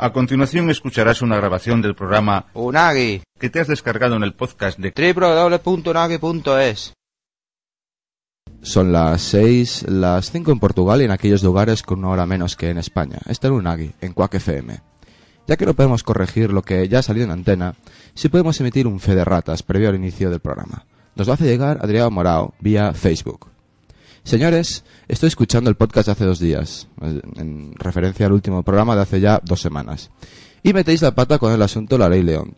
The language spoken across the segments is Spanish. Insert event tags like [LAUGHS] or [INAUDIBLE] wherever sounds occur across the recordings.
A continuación escucharás una grabación del programa Unagi, que te has descargado en el podcast de www.unagi.es. Son las 6, las 5 en Portugal y en aquellos lugares con una hora menos que en España. Está en Unagi, en Quack FM. Ya que no podemos corregir lo que ya ha salido en antena, sí podemos emitir un fe de ratas previo al inicio del programa. Nos lo hace llegar Adrián Morao vía Facebook. Señores, estoy escuchando el podcast de hace dos días, en referencia al último programa de hace ya dos semanas. Y metéis la pata con el asunto de la ley León.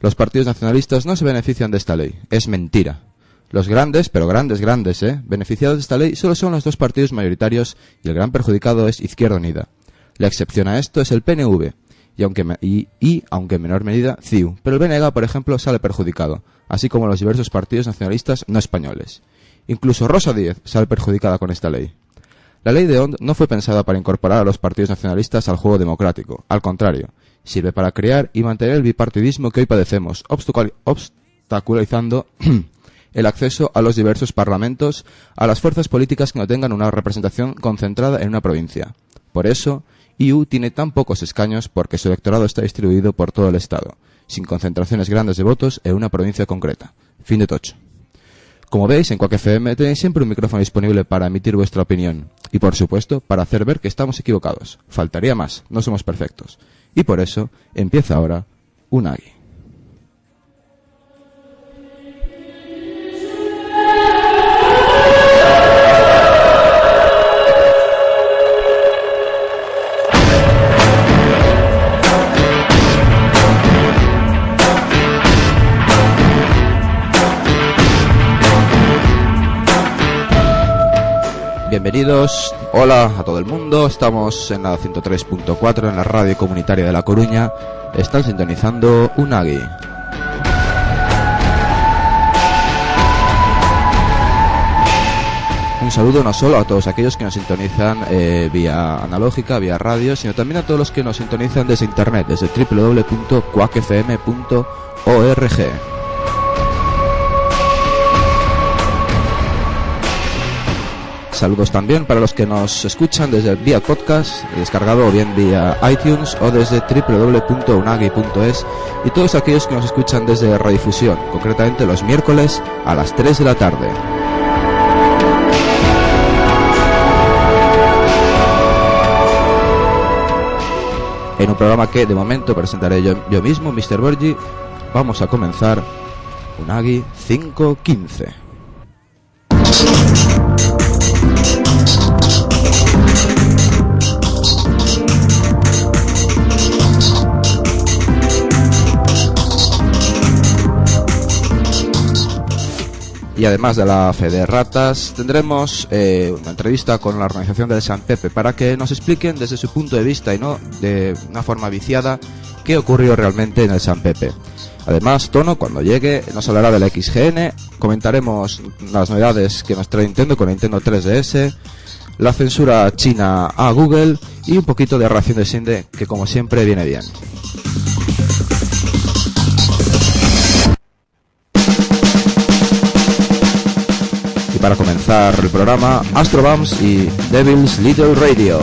Los partidos nacionalistas no se benefician de esta ley. Es mentira. Los grandes, pero grandes, grandes, ¿eh? Beneficiados de esta ley solo son los dos partidos mayoritarios y el gran perjudicado es Izquierda Unida. La excepción a esto es el PNV y aunque, y, aunque en menor medida, CIU. Pero el BNG, por ejemplo, sale perjudicado, así como los diversos partidos nacionalistas no españoles. Incluso Rosa Díez sale perjudicada con esta ley. La ley de OND no fue pensada para incorporar a los partidos nacionalistas al juego democrático. Al contrario, sirve para crear y mantener el bipartidismo que hoy padecemos, obstaculizando [CLEARS THROAT] el acceso a los diversos parlamentos a las fuerzas políticas que no tengan una representación concentrada en una provincia. Por eso, IU tiene tan pocos escaños porque su electorado está distribuido por todo el Estado, sin concentraciones grandes de votos en una provincia concreta. Fin de tocho. Como veis, en Quack FM tenéis siempre un micrófono disponible para emitir vuestra opinión. Y por supuesto, para hacer ver que estamos equivocados. Faltaría más, no somos perfectos. Y por eso, empieza ahora Unagi. Bienvenidos, hola a todo el mundo, estamos en la 103.4 en la radio comunitaria de La Coruña, están sintonizando Unagi. Un saludo no solo a todos aquellos que nos sintonizan eh, vía analógica, vía radio, sino también a todos los que nos sintonizan desde internet, desde www.quackfm.org. Saludos también para los que nos escuchan desde vía podcast, descargado o bien vía iTunes o desde www.unagi.es y todos aquellos que nos escuchan desde radiodifusión, concretamente los miércoles a las 3 de la tarde. En un programa que de momento presentaré yo, yo mismo, Mr. Borgi, vamos a comenzar Unagi 515. Y además de la fe tendremos eh, una entrevista con la organización del San Pepe para que nos expliquen desde su punto de vista y no de una forma viciada qué ocurrió realmente en el San Pepe. Además, Tono, cuando llegue, nos hablará de la XGN, comentaremos las novedades que nos trae Nintendo con Nintendo 3DS, la censura china a Google y un poquito de ración de Sinde, que como siempre viene bien. Y para comenzar el programa, Astrobams y Devil's Little Radio.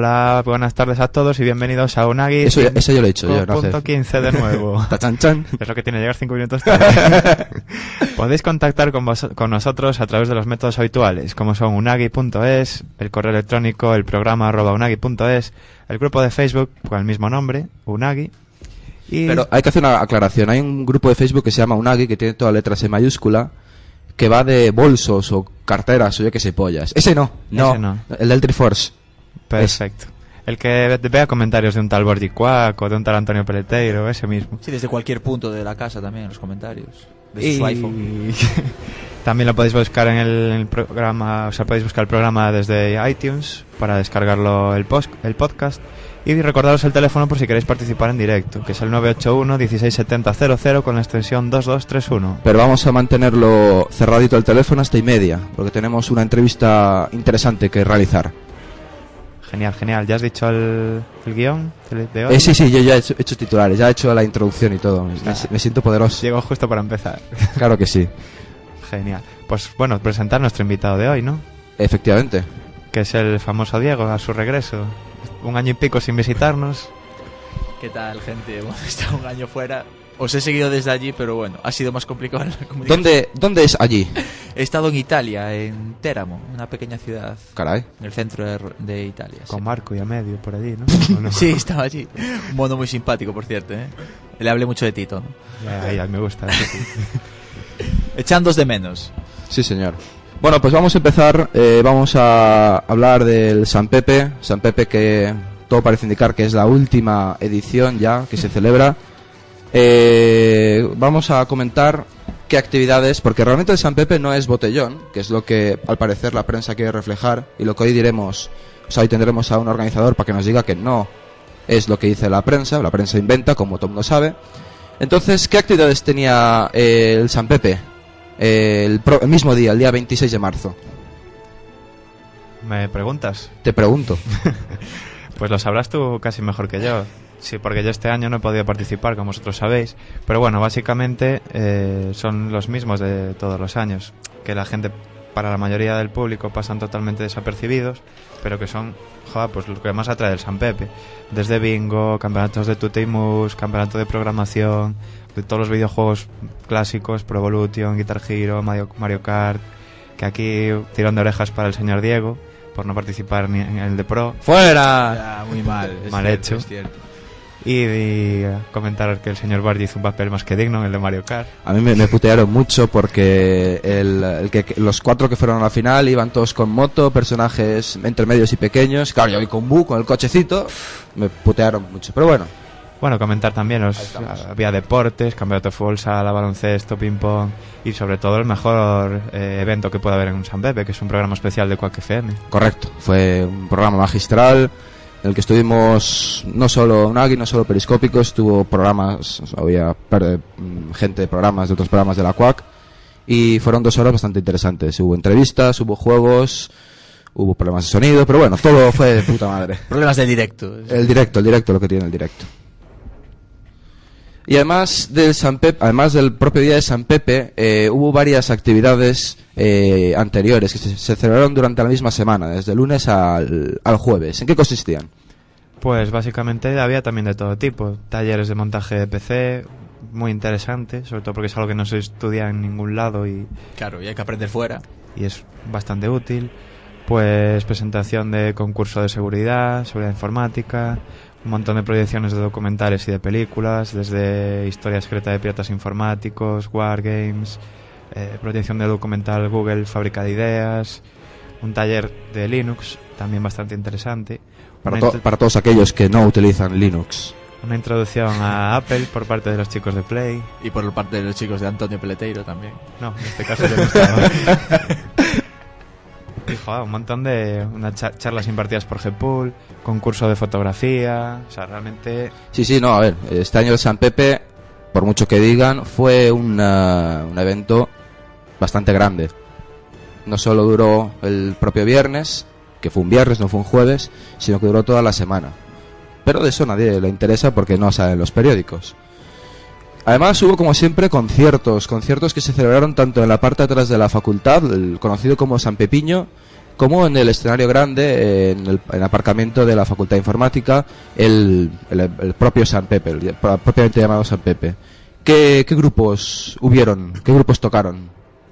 Hola, buenas tardes a todos y bienvenidos a Unagi. Eso, yo lo he dicho yo, no punto hace- 15 de nuevo. [LAUGHS] Tachan chan. Es lo que tiene llegar 5 minutos tarde. [LAUGHS] Podéis contactar con, vos- con nosotros a través de los métodos habituales, como son unagi.es, el correo electrónico, el programa arroba unagi.es, el grupo de Facebook con el mismo nombre, Unagi. Y Pero hay que hacer una aclaración. Hay un grupo de Facebook que se llama Unagi, que tiene todas letras en mayúscula, que va de bolsos o carteras o yo que sé, pollas. Ese no, no. Ese no. El del Triforce. Perfecto. El que vea comentarios de un tal Borgi Quack o de un tal Antonio Peleteiro, ese mismo. Sí, desde cualquier punto de la casa también, en los comentarios. Desde Y su iPhone. [LAUGHS] también lo podéis buscar en el, en el programa, o sea, podéis buscar el programa desde iTunes para descargarlo el, post, el podcast. Y recordaros el teléfono por si queréis participar en directo, que es el 981-167000 con la extensión 2231. Pero vamos a mantenerlo cerradito el teléfono hasta y media, porque tenemos una entrevista interesante que realizar. Genial, genial. ¿Ya has dicho el, el guion de hoy? Eh, sí, sí, yo ya he hecho, he hecho titulares, ya he hecho la introducción y todo. Me, me siento poderoso. Llego justo para empezar. [LAUGHS] Claro que sí, Genial. Pues bueno, presentar nuestro invitado de hoy, ¿no? efectivamente. Que es el famoso Diego, a su regreso. Un año y pico sin visitarnos. ¿Qué tal, gente? [LAUGHS] Bueno, he estado un año fuera. Os he seguido desde allí, pero bueno, ha sido más complicado la comunicación. ¿Dónde, ¿Dónde es allí? [LAUGHS] He estado en Italia, en Teramo, una pequeña ciudad Caray. en el centro de, de Italia. sí. Con Marco y a medio por allí, [LAUGHS] ¿no? Sí, estaba allí. Un mono muy simpático, por cierto, ¿eh? Le hablé mucho de Tito, ¿no? Ya, ya, me gusta. [LAUGHS] Echándos de menos. Sí, señor. Bueno, pues vamos a empezar. eh, vamos a hablar del San Pepe. San Pepe que todo parece indicar que es la última edición ya que se celebra. Eh, vamos a comentar qué actividades, porque realmente el San Pepe no es botellón, que es lo que al parecer la prensa quiere reflejar, y lo que hoy diremos, o sea, hoy tendremos a un organizador para que nos diga que no es lo que dice la prensa, la prensa inventa, como todo el mundo sabe. Entonces, ¿qué actividades tenía eh, el San Pepe? Eh, el, pro- el mismo día, el día 26 de marzo. ¿Me preguntas? Te pregunto. [LAUGHS] Pues lo sabrás tú casi mejor que yo. Sí, porque yo este año no he podido participar, como vosotros sabéis. Pero bueno, básicamente eh, son los mismos de todos los años. Que la gente, para la mayoría del público, pasan totalmente desapercibidos, pero que son, joder, pues lo que más atrae el San Pepe. Desde bingo, campeonatos de Tuteimus, campeonato de programación, de todos los videojuegos clásicos, Pro Evolution, Guitar Hero, Mario, Mario Kart. Que aquí tirón de orejas para el señor Diego por no participar ni en el de Pro. ¡Fuera! Ah, muy mal. es Mal cierto, hecho. es cierto. Y, y comentar que el señor Bardi hizo un papel más que digno en el de Mario Kart. A mí me, me putearon mucho porque el, el que, los cuatro que fueron a la final iban todos con moto, personajes entre medios y pequeños. Claro, yo voy con Bu, con el cochecito. Me putearon mucho. Pero bueno, Bueno, comentar también, los, estamos. había deportes, campeonato de fútbol, sala, baloncesto, ping-pong y sobre todo el mejor eh, evento que puede haber en un San Pepe, que es un programa especial de Quack FM. correcto. Fue un programa magistral en el que estuvimos no solo Unagi, no solo periscópicos, tuvo programas, o sea, había mm, gente de programas, de otros programas de la CUAC. Y fueron dos horas bastante interesantes. Hubo entrevistas, hubo juegos, hubo problemas de sonido, pero bueno, todo fue de puta madre. [LAUGHS] Problemas del directo. El directo, el directo, lo que tiene el directo. Y además del San Pepe, además del propio día de San Pepe, eh, hubo varias actividades eh, anteriores que se, se celebraron durante la misma semana, desde el lunes al, al jueves. ¿En qué consistían? Pues básicamente había también de todo tipo, talleres de montaje de PC, muy interesante, sobre todo porque es algo que no se estudia en ningún lado y, Claro, y hay que aprender fuera. y es bastante útil. Pues presentación de concurso de seguridad, seguridad informática, un montón de proyecciones de documentales y de películas, desde Historia secreta de piratas informáticos, Wargames, eh, proyección de documental Google Fábrica de Ideas, un taller de Linux, también bastante interesante. Para, to- para todos aquellos que no utilizan Linux. una introducción a Apple por parte de los chicos de Play. Y por parte de los chicos de Antonio Peleteiro también. No, en este caso yo no estaba. [LAUGHS] Un montón de unas cha- charlas impartidas por Gpool, concurso de fotografía, o sea, realmente Sí, sí, no, a ver, este año el San Pepe, por mucho que digan, fue una- un evento bastante grande. No solo duró el propio viernes, que fue un viernes, no fue un jueves, sino que duró toda la semana. Pero de eso nadie le interesa porque no salen los periódicos. Además hubo como siempre conciertos, conciertos que se celebraron tanto en la parte atrás de la facultad, el conocido como San Pepiño, como en el escenario grande, en el, en el aparcamiento de la Facultad de Informática, el, el- propio San Pepe, el propiamente llamado San Pepe. ¿Qué, grupos hubieron? ¿Qué grupos tocaron?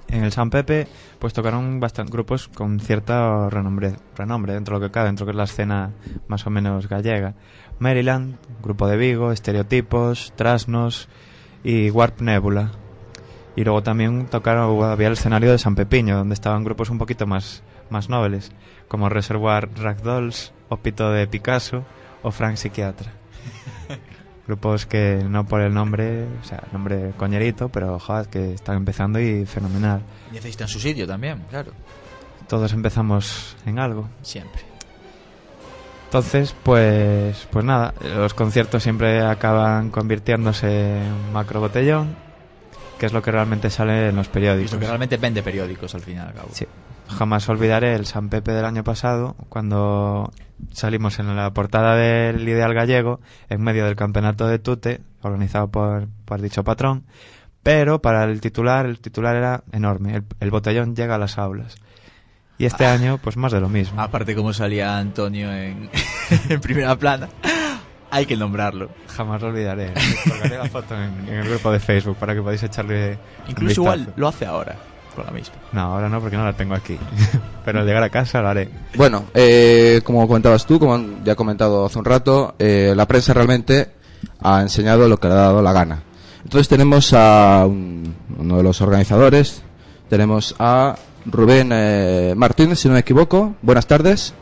En el San Pepe, pues tocaron bastantes grupos con cierto renombre, renombre dentro de lo que cabe, dentro de que es la escena más o menos gallega. Maryland, Grupo de Vigo, Estereotipos, Trasnos y Warp Nebula. Y luego también tocaron, había el escenario de San Pepiño, donde estaban grupos un poquito más, más nobles, como Reservoir Ragdolls, Opito de Picasso o Frank Psiquiatra. [LAUGHS] Grupos que no por el nombre, o sea, nombre coñerito, pero joder, que están empezando y fenomenal. Necesitan su sitio también, claro. Todos empezamos en algo. Siempre. Entonces, pues, pues nada, los conciertos siempre acaban convirtiéndose en macro botellón, que es lo que realmente sale en los periódicos. es lo que realmente vende periódicos al fin y al cabo. Sí. Jamás olvidaré el San Pepe del año pasado, cuando salimos en la portada del Ideal Gallego, en medio del campeonato de Tute, organizado por, por dicho patrón, pero para el titular, el titular era enorme, el, el botellón llega a las aulas. Y este año, pues más de lo mismo. Aparte como salía Antonio en, [LAUGHS] en primera plana, hay que nombrarlo. Jamás lo olvidaré. Colgaré la foto en, en el grupo de Facebook para que podáis echarle Incluso igual lo hace ahora, con la misma. No, ahora no, porque no la tengo aquí. [LAUGHS] Pero al llegar a casa lo haré. Bueno, eh, como comentabas tú, como ya he comentado hace un rato, eh, la prensa realmente ha enseñado lo que le ha dado la gana. Entonces tenemos a un- uno de los organizadores, tenemos a Rubén eh, Martínez, si no me equivoco. Buenas tardes.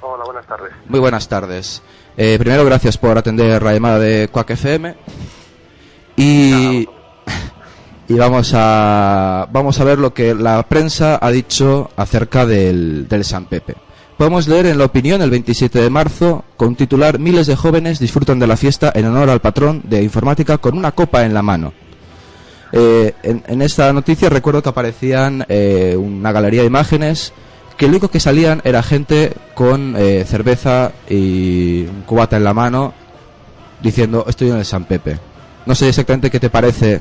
Hola, buenas tardes. Muy buenas tardes. Eh, primero, gracias por atender la llamada de Quack FM. Y, y vamos a vamos a ver lo que la prensa ha dicho acerca del, del San Pepe. Podemos leer en la opinión el 27 de marzo con titular Miles de jóvenes disfrutan de la fiesta en honor al patrón de informática con una copa en la mano. Eh, en, esta noticia recuerdo que aparecían eh, una galería de imágenes que lo único que salían era gente con eh, cerveza y un cubata en la mano diciendo estoy en el San Pepe. No sé exactamente qué te parece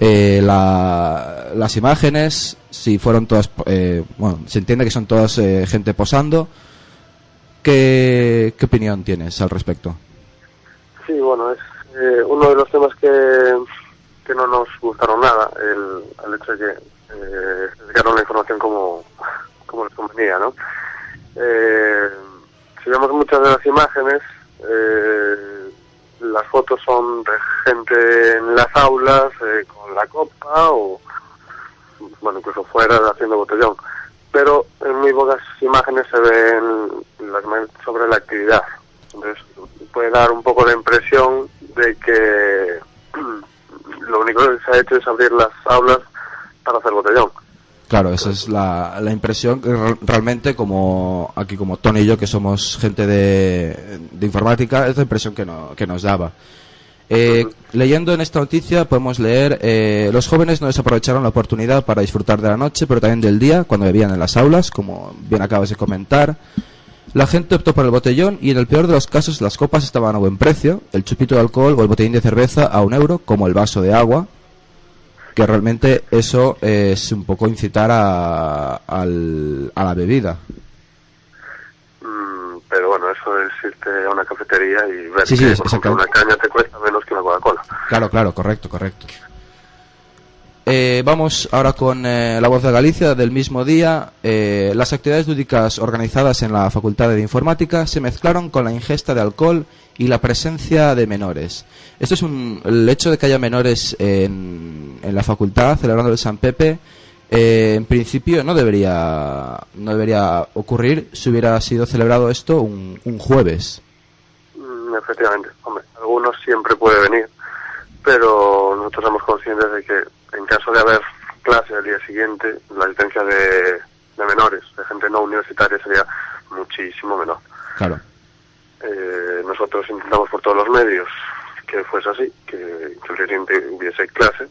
eh, la- las imágenes, si fueron todas, eh, bueno, se entiende que son todas gente posando. ¿Qué, ¿Qué opinión tienes al respecto? Sí, bueno, es uno de los temas que, que no nos gustaron nada, el, el hecho de que eh, dedicaron la información como, como les convenía, ¿no? Eh, si vemos muchas de las imágenes, eh, las fotos son de gente en las aulas eh, con la copa o, bueno, incluso fuera haciendo botellón. Pero en muy pocas imágenes se ven las sobre la actividad. Entonces puede dar un poco la impresión de que [CLEARS THROAT] lo único que se ha hecho es abrir las aulas para hacer botellón. Claro, esa es la, la impresión que re- realmente como aquí como Tony y yo que somos gente de, de informática es la impresión que, no- que nos daba. Eh, leyendo en esta noticia podemos leer eh, los jóvenes no desaprovecharon la oportunidad para disfrutar de la noche pero también del día cuando bebían en las aulas como bien acabas de comentar. La gente optó por el botellón y en el peor de los casos las copas estaban a buen precio, el chupito de alcohol o el botellín de cerveza a un euro como el vaso de agua que realmente eso es un poco incitar a, la bebida. Mm, pero bueno, eso es irte a una cafetería y ver Sí, sí, que es- por ejemplo, una caña te cuesta menos que una Coca-Cola. Claro, claro, correcto, correcto. Eh, vamos ahora con eh, la voz de Galicia del mismo día. Eh, las actividades lúdicas organizadas en la Facultad de Informática se mezclaron con la ingesta de alcohol y la presencia de menores. Esto es un, el hecho de que haya menores en, en la facultad celebrando el San Pepe. eh, en principio no debería no debería ocurrir si hubiera sido celebrado esto un, un jueves. Mm, efectivamente, hombre, algunos siempre puede venir, pero nosotros somos conscientes de que en caso de haber clase al día siguiente, la licencia de, de menores, de gente no universitaria, sería muchísimo menor. Claro. Eh, nosotros intentamos por todos los medios que fuese así, que, que el día siguiente hubiese clase,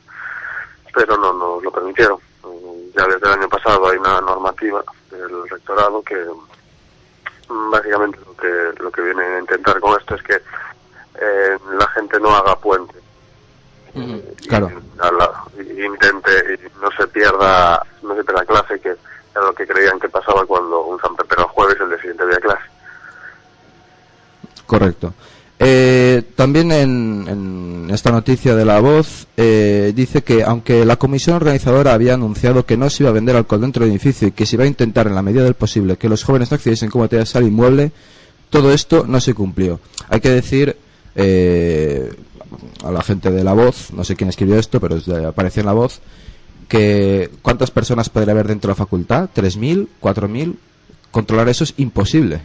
pero no nos lo permitieron. Ya desde el año pasado hay una normativa del rectorado que mm, básicamente lo que lo que viene a intentar con esto es que eh, la gente no haga puente Claro. y, la- y intente y no se pierda, no se pierda clase, que era lo que creían que pasaba cuando un San Pepe era el jueves, el día siguiente había clase. Correcto. Eh, también en, en esta noticia de La Voz eh, dice que aunque la comisión organizadora había anunciado que no se iba a vender alcohol dentro del edificio y que se iba a intentar en la medida del posible que los jóvenes no accediesen como material al inmueble, todo esto no se cumplió. Hay que decir eh, a la gente de La Voz, no sé quién escribió esto, pero apareció en La Voz, que cuántas personas podría haber dentro de la facultad, ¿3.000? ¿4.000? Controlar eso es imposible.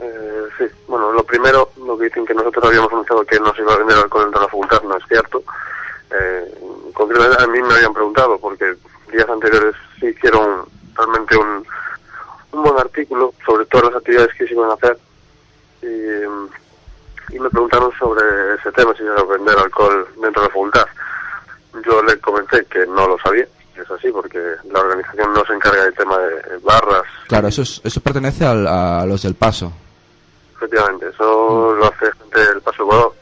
Eh, sí, bueno, lo primero, lo que dicen que nosotros habíamos anunciado que no se iba a vender alcohol dentro de la facultad, no es cierto. Eh, a mí me habían preguntado, porque días anteriores se hicieron realmente un, un buen artículo sobre todas las actividades que se iban a hacer y, y me preguntaron sobre ese tema, si se iba a vender alcohol dentro de la facultad. Yo le comenté que no lo sabía, es así, porque la organización no se encarga del tema de barras, Claro, eso, es- eso pertenece al- a los del paso. Efectivamente, eso lo hace gente del Paso Ecuador.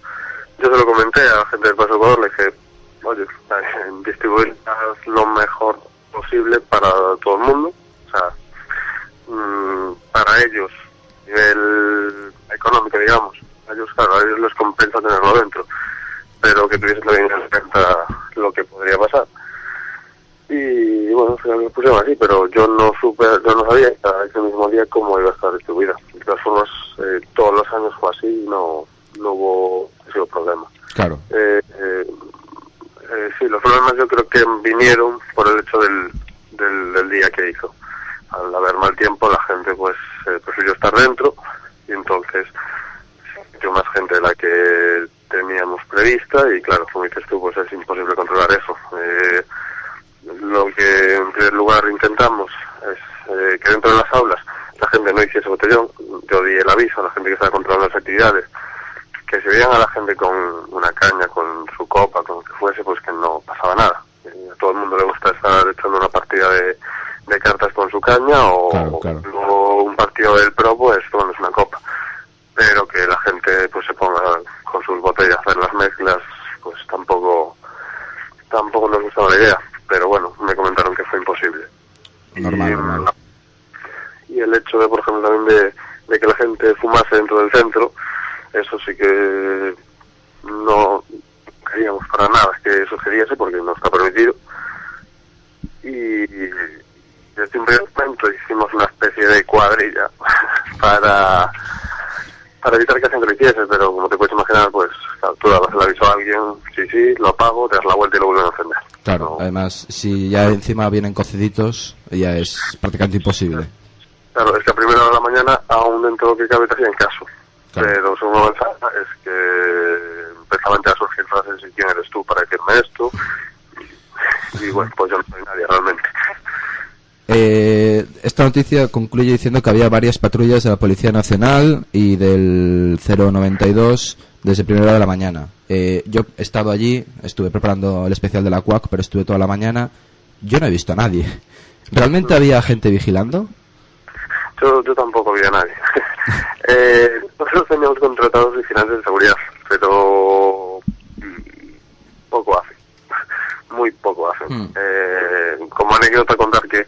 Yo se lo comenté a la gente del Paso Ecuador, le dije, oye, eh, [LAUGHS] distribuir lo mejor posible para todo el mundo. O sea, mm, para ellos, nivel económico, digamos, a ellos, claro, a ellos les compensa tenerlo dentro, pero que tuviesen también en cuenta lo que podría pasar. Y bueno, al final lo pusieron así, pero yo no supe, yo no sabía ese mismo día cómo iba a estar distribuida. De todas formas, eh, todos los años fue así y no, no hubo ese problema. Claro. Eh, eh, eh, sí, los problemas yo creo que vinieron por el hecho del, del, del día que hizo. Al haber mal tiempo, la gente pues eh, prefirió estar dentro y entonces más gente de la que teníamos prevista y claro, como dices tú, pues es imposible controlar eso. Eh, lo que en primer lugar intentamos es eh, que dentro de las aulas la gente no hiciese botellón. Yo di el aviso a la gente que estaba controlando las actividades que si veían a la gente con una caña, con su copa, con lo que fuese, pues que no pasaba nada. Eh, a todo el mundo le gusta estar echando una partida de, de cartas con su caña o, Claro, claro. o un partido del pro, pues tomándose una copa. Pero que la gente pues se ponga con sus botellas a hacer las mezclas, pues tampoco tampoco nos gustaba la idea. Pero bueno, me comentaron que fue imposible. Normal, y, normal. y el hecho de, por ejemplo, también de, de que la gente fumase dentro del centro, eso sí que no queríamos para nada que sucediese porque no está permitido. Y desde un primer momento hicimos una especie de cuadrilla [LAUGHS] para para evitar que lo hiciese, pero como te puedes imaginar, pues claro, tú dabas el aviso a alguien, sí, sí, lo apago, te das la vuelta y lo vuelven a encender. Claro, No- además, si ya encima vienen cociditos, ya es prácticamente imposible. Claro, es que a primera hora de la mañana, aún dentro de lo que cabe, te hacían caso. Claro. Pero según avanzaba, es que empezaban a surgir frases y quién eres tú para decirme esto. Y, y bueno, pues yo no soy nadie realmente. Eh, esta noticia concluye diciendo que había varias patrullas de la Policía Nacional y del 092 desde primera hora de la mañana. Eh, yo he estado allí, estuve preparando el especial de la CUAC, pero estuve toda la mañana. Yo no he visto a nadie. ¿Realmente había gente vigilando? Yo, yo tampoco vi a nadie. [LAUGHS] eh, nosotros teníamos contratados vigilantes de seguridad, pero mm, poco hacen. Muy poco hacen. Hmm. Eh, como anécdota contar que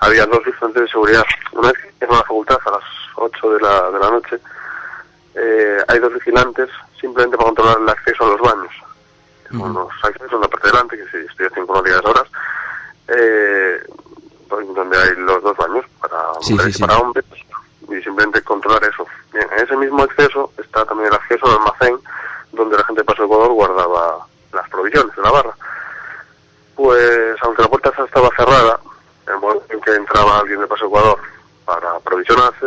había dos vigilantes de seguridad. Una vez que a la facultad a las 8 de la, de la noche, eh, hay dos vigilantes simplemente para controlar el acceso a los baños. Ujú. Unos accesos en la parte de delante, que si estoy haciendo unos días horas, eh, pues, donde hay los dos baños para Sí, mujeres sí, y para sí. hombres y simplemente controlar eso. Bien, en ese mismo acceso está también el acceso al almacén donde la gente de Paso Ecuador guardaba las provisiones de la barra. Pues aunque la puerta estaba cerrada, en el momento en que entraba alguien de Paso Ecuador para aprovisionarse,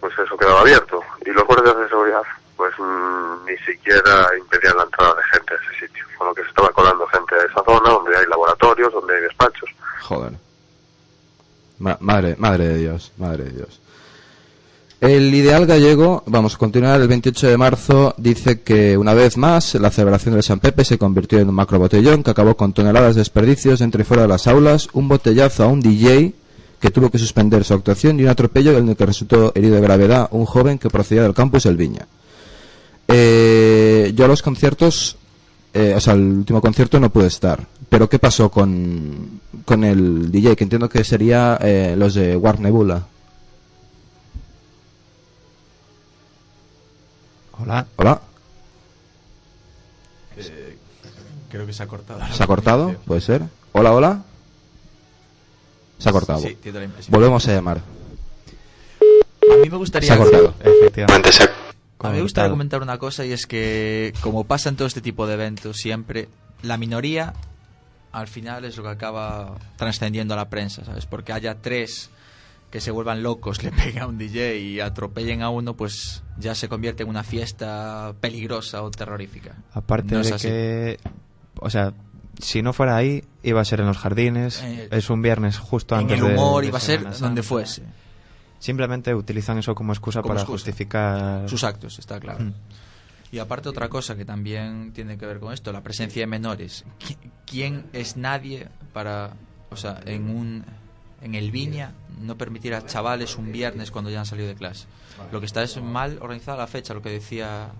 pues eso quedaba abierto. Y los guardias de seguridad, pues mm, ni siquiera impedían la entrada de gente a ese sitio. Con lo que se estaba colando gente a esa zona donde hay laboratorios, donde hay despachos. Joder. Ma- madre, madre de Dios, madre de Dios. El ideal gallego, vamos a continuar, el 28 de marzo dice que una vez más la celebración del San Pepe se convirtió en un macro botellón que acabó con toneladas de desperdicios dentro y fuera de las aulas, un botellazo a un DJ que tuvo que suspender su actuación y un atropello en el que resultó herido de gravedad un joven que procedía del campus El Viña. Eh, yo a los conciertos, eh, o sea, el último concierto no pude estar, Pero ¿qué pasó con, con el DJ? Que entiendo que sería eh, los de War Hola. Hola, Creo que se ha cortado. ¿se ha cortado? ¿Puede ser? Hola, hola. Se ha cortado. Sí, tiene la impresión. Volvemos a llamar. A mí me gustaría Se ha cortado. Efectivamente. A mí me gustaría comentar una cosa y es que, como pasa en todo este tipo de eventos, siempre la minoría al final es lo que acaba trascendiendo a la prensa, ¿sabes? Porque haya tres que se vuelvan locos, [LAUGHS] le peguen a un DJ y atropellen a uno, pues ya se convierte en una fiesta peligrosa o terrorífica. Aparte No de así. que, o sea, si no fuera ahí, iba a ser en los jardines. Eh, es un viernes justo En antes el de- humor de iba a ser donde fuese. Simplemente utilizan eso como excusa Como para excusa. justificar Sus actos, está claro. Mm. Y aparte otra cosa que también tiene que ver con esto, la presencia de menores. ¿Qui- ¿Quién es nadie para, o sea, en un en el Viña no permitir a chavales un viernes cuando ya han salido de clase? Lo que está es mal organizada la fecha, lo que decía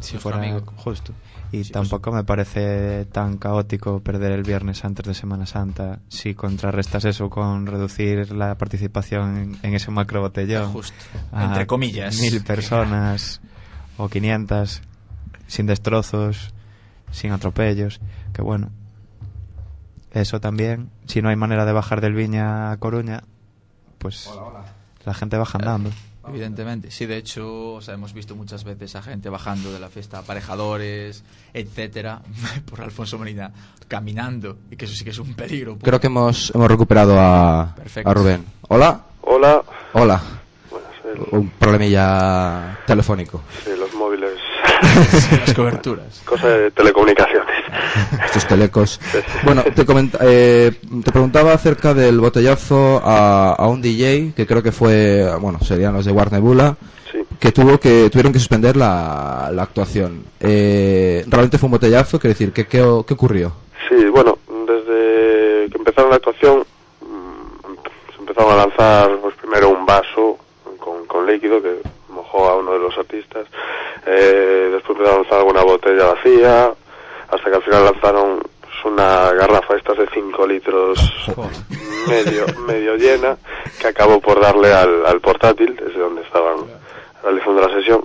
si fuera amigo. justo. Y Sí, tampoco me parece tan caótico perder el viernes antes de Semana Santa si contrarrestas eso con reducir la participación en, en ese macro botellón. Justo, a entre comillas. Mil personas o 500 sin destrozos, sin atropellos. Que bueno, eso también, si no hay manera de bajar del Viña a Coruña, pues la gente baja andando. Evidentemente, sí, de hecho, o sea, hemos visto muchas veces a gente bajando de la fiesta, aparejadores, etcétera, [LAUGHS] por Alfonso Molina, caminando, y que eso sí que es un peligro. Creo que hemos, hemos recuperado a, Rubén. Hola, Hola. hola. Bueno, el- Un problemilla telefónico. sí, los móviles. [LAUGHS] las coberturas. Cosa de telecomunicaciones. [LAUGHS] Estos telecos. Bueno, te, comenta- eh, te preguntaba acerca del botellazo a, a un DJ, que creo que fue, bueno, serían los de War Nebula, Sí. que tuvo que tuvieron que suspender la, la actuación. Eh, realmente fue un botellazo, quiero decir, ¿qué, qué, qué ocurrió? Sí, bueno, desde que empezaron la actuación mm, se empezaron a lanzar pues primero un vaso con, con líquido que a uno de los artistas, eh, después a lanzar alguna botella vacía, hasta que al final lanzaron pues, una garrafa estas de 5 litros [LAUGHS] medio medio llena que acabó por darle al, al portátil, desde donde estaban realizando la sesión.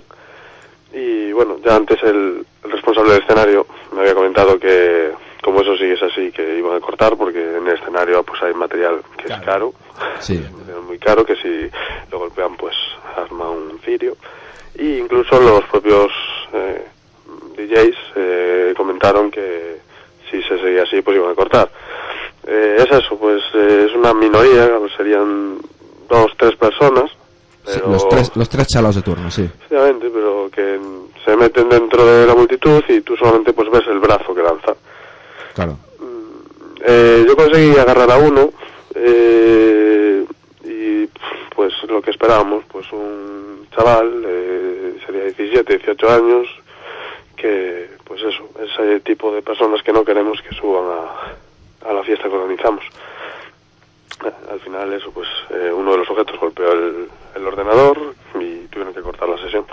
Y bueno, ya antes el, el responsable del escenario me había comentado que como eso sí es así, que iban a cortar porque en el escenario pues hay material que es caro, Sí. [LAUGHS] muy caro, que si lo golpean pues arma un cirio. Y incluso los propios eh, DJs eh, comentaron que si se seguía así pues iban a cortar. Eh, es eso, pues eh, es una minoría, serían dos, tres personas. Sí, los, tres, los tres chalos de turno, sí. Efectivamente, pero que se meten dentro de la multitud y tú solamente pues ves el brazo que lanza. Claro. Eh, yo conseguí agarrar a uno eh, pues lo que esperábamos, pues un chaval, eh, sería 17, 18 años, que pues eso, ese tipo de personas que no queremos que suban a, a la fiesta que organizamos. Eh, Al final eso, pues eh, uno de los objetos golpeó el, el ordenador y tuvieron que cortar la sesión.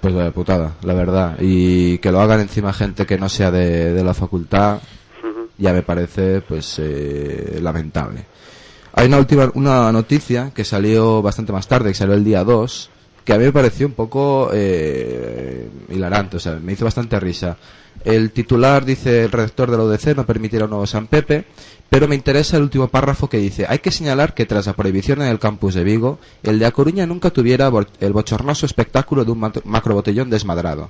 Pues de putada, la verdad. Y que lo hagan encima gente que no sea de, de la facultad, ya me parece pues eh, lamentable. Hay una última una noticia que salió bastante más tarde, que salió el día 2, que a mí me pareció un poco eh, hilarante, o sea, me hizo bastante risa. El titular dice el redactor de la UDC no permitirá un nuevo San Pepe, pero me interesa el último párrafo que dice hay que señalar que tras la prohibición en el campus de Vigo, el de A Coruña nunca tuviera el bochornoso espectáculo de un macrobotellón desmadrado.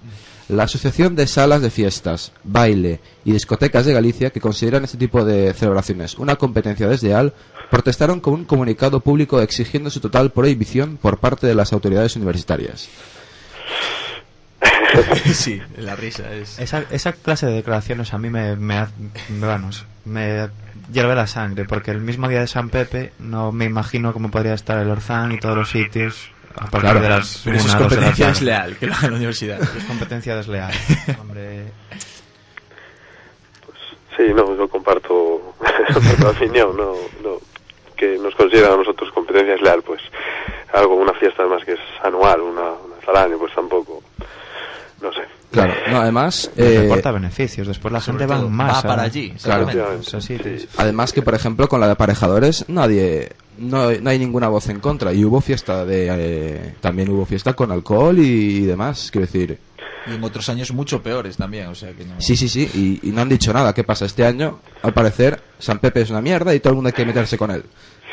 La Asociación de Salas de Fiestas, Baile y Discotecas de Galicia, que consideran este tipo de celebraciones una competencia desleal, protestaron con un comunicado público exigiendo su total prohibición por parte de las autoridades universitarias. [LAUGHS] sí, la risa es... Esa, esa clase de declaraciones a mí me, me, ha- me- vamos, me hierve la sangre, porque el mismo día de San Pepe no me imagino cómo podría estar el Orzán y todos los sitios a partir Claro, de las Pero eso es una, de la competencia desleal, que lo haga la universidad. Es competencia desleal. Hombre, Sí, no, yo comparto, comparto la opinión, no, no, que nos consideran a nosotros competencia leal, pues algo, una fiesta además que es anual, una, una vez al año, pues tampoco, no sé. Claro, no, además... Eh, reporta beneficios, después la gente va más para allí. Claro. Además que, por ejemplo, con la de aparejadores, nadie... No, hay ninguna voz en contra. Y hubo fiesta de... Eh, también hubo fiesta con alcohol y, demás, quiero decir... Y en otros años mucho peores también, o sea que no... Sí, sí, sí, y, no han dicho nada. ¿Qué pasa? Este año, al parecer, San Pepe es una mierda y todo el mundo hay que meterse con él.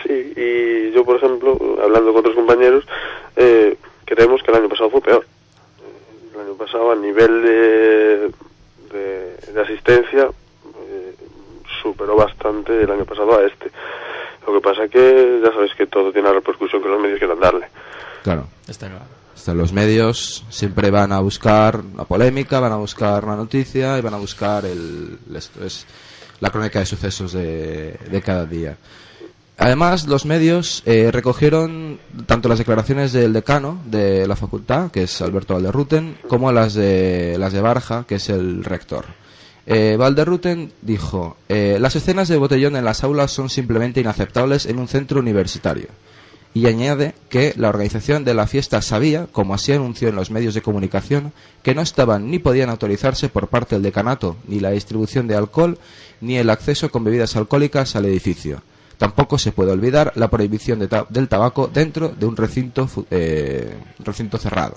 Sí, y yo, por ejemplo, hablando con otros compañeros, eh, creemos que el año pasado fue peor el año pasado a nivel de, de, asistencia eh, superó bastante el año pasado a este. Lo que pasa que ya sabes que todo tiene la repercusión que los medios quieran darle. Claro. Está claro. los medios siempre van a buscar la polémica, van a buscar la noticia y van a buscar el, es la crónica de sucesos de, de cada día. Además, los medios eh, recogieron tanto las declaraciones del decano de la facultad, que es Alberto Valderruten, como las de, las de Barja, que es el rector. Eh, Valderruten dijo, eh, las escenas de botellón en las aulas son simplemente inaceptables en un centro universitario. Y añade que la organización de la fiesta sabía, como así anunció en los medios de comunicación, que no estaban ni podían autorizarse por parte del decanato ni la distribución de alcohol ni el acceso con bebidas alcohólicas al edificio Tampoco se puede olvidar la prohibición del tabaco dentro de un recinto, eh, recinto cerrado.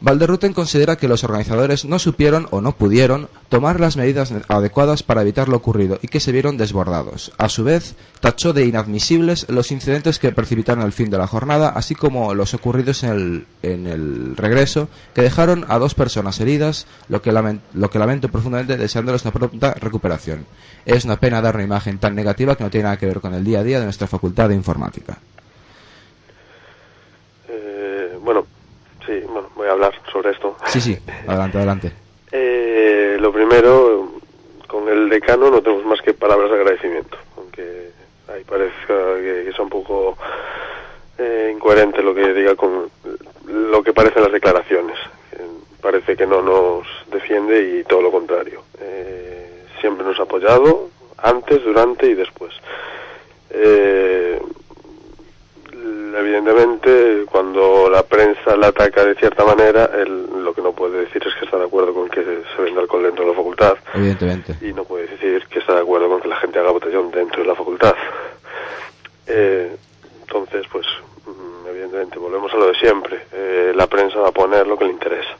Valderruten considera que los organizadores no supieron o no pudieron tomar las medidas adecuadas para evitar lo ocurrido y que se vieron desbordados. A su vez, tachó de inadmisibles los incidentes que precipitaron el fin de la jornada, así como los ocurridos en el, en el regreso, que dejaron a dos personas heridas, lo que, lo que lamento profundamente deseándoles una pronta recuperación. Es una pena dar una imagen tan negativa que no tiene nada que ver con el día a día de nuestra facultad de informática. Eh, bueno, Sí, bueno, voy a hablar sobre esto. Sí, sí, adelante, adelante. [LAUGHS] Eh, lo primero, con el decano no tenemos más que palabras de agradecimiento, aunque ahí parezca que, es un poco eh, incoherente lo que diga con lo que parecen las declaraciones. parece que no nos defiende y todo lo contrario. Eh, siempre nos ha apoyado, antes, durante y después. Eh, evidentemente, cuando la prensa la ataca de cierta manera, él lo que no puede decir es que está de acuerdo con que se venda alcohol dentro de la facultad. Evidentemente. Y no puede decir que está de acuerdo con que la gente haga botellón dentro de la facultad. Eh, entonces, pues, mm, evidentemente, volvemos a lo de siempre. Eh, la prensa va a poner lo que le interesa.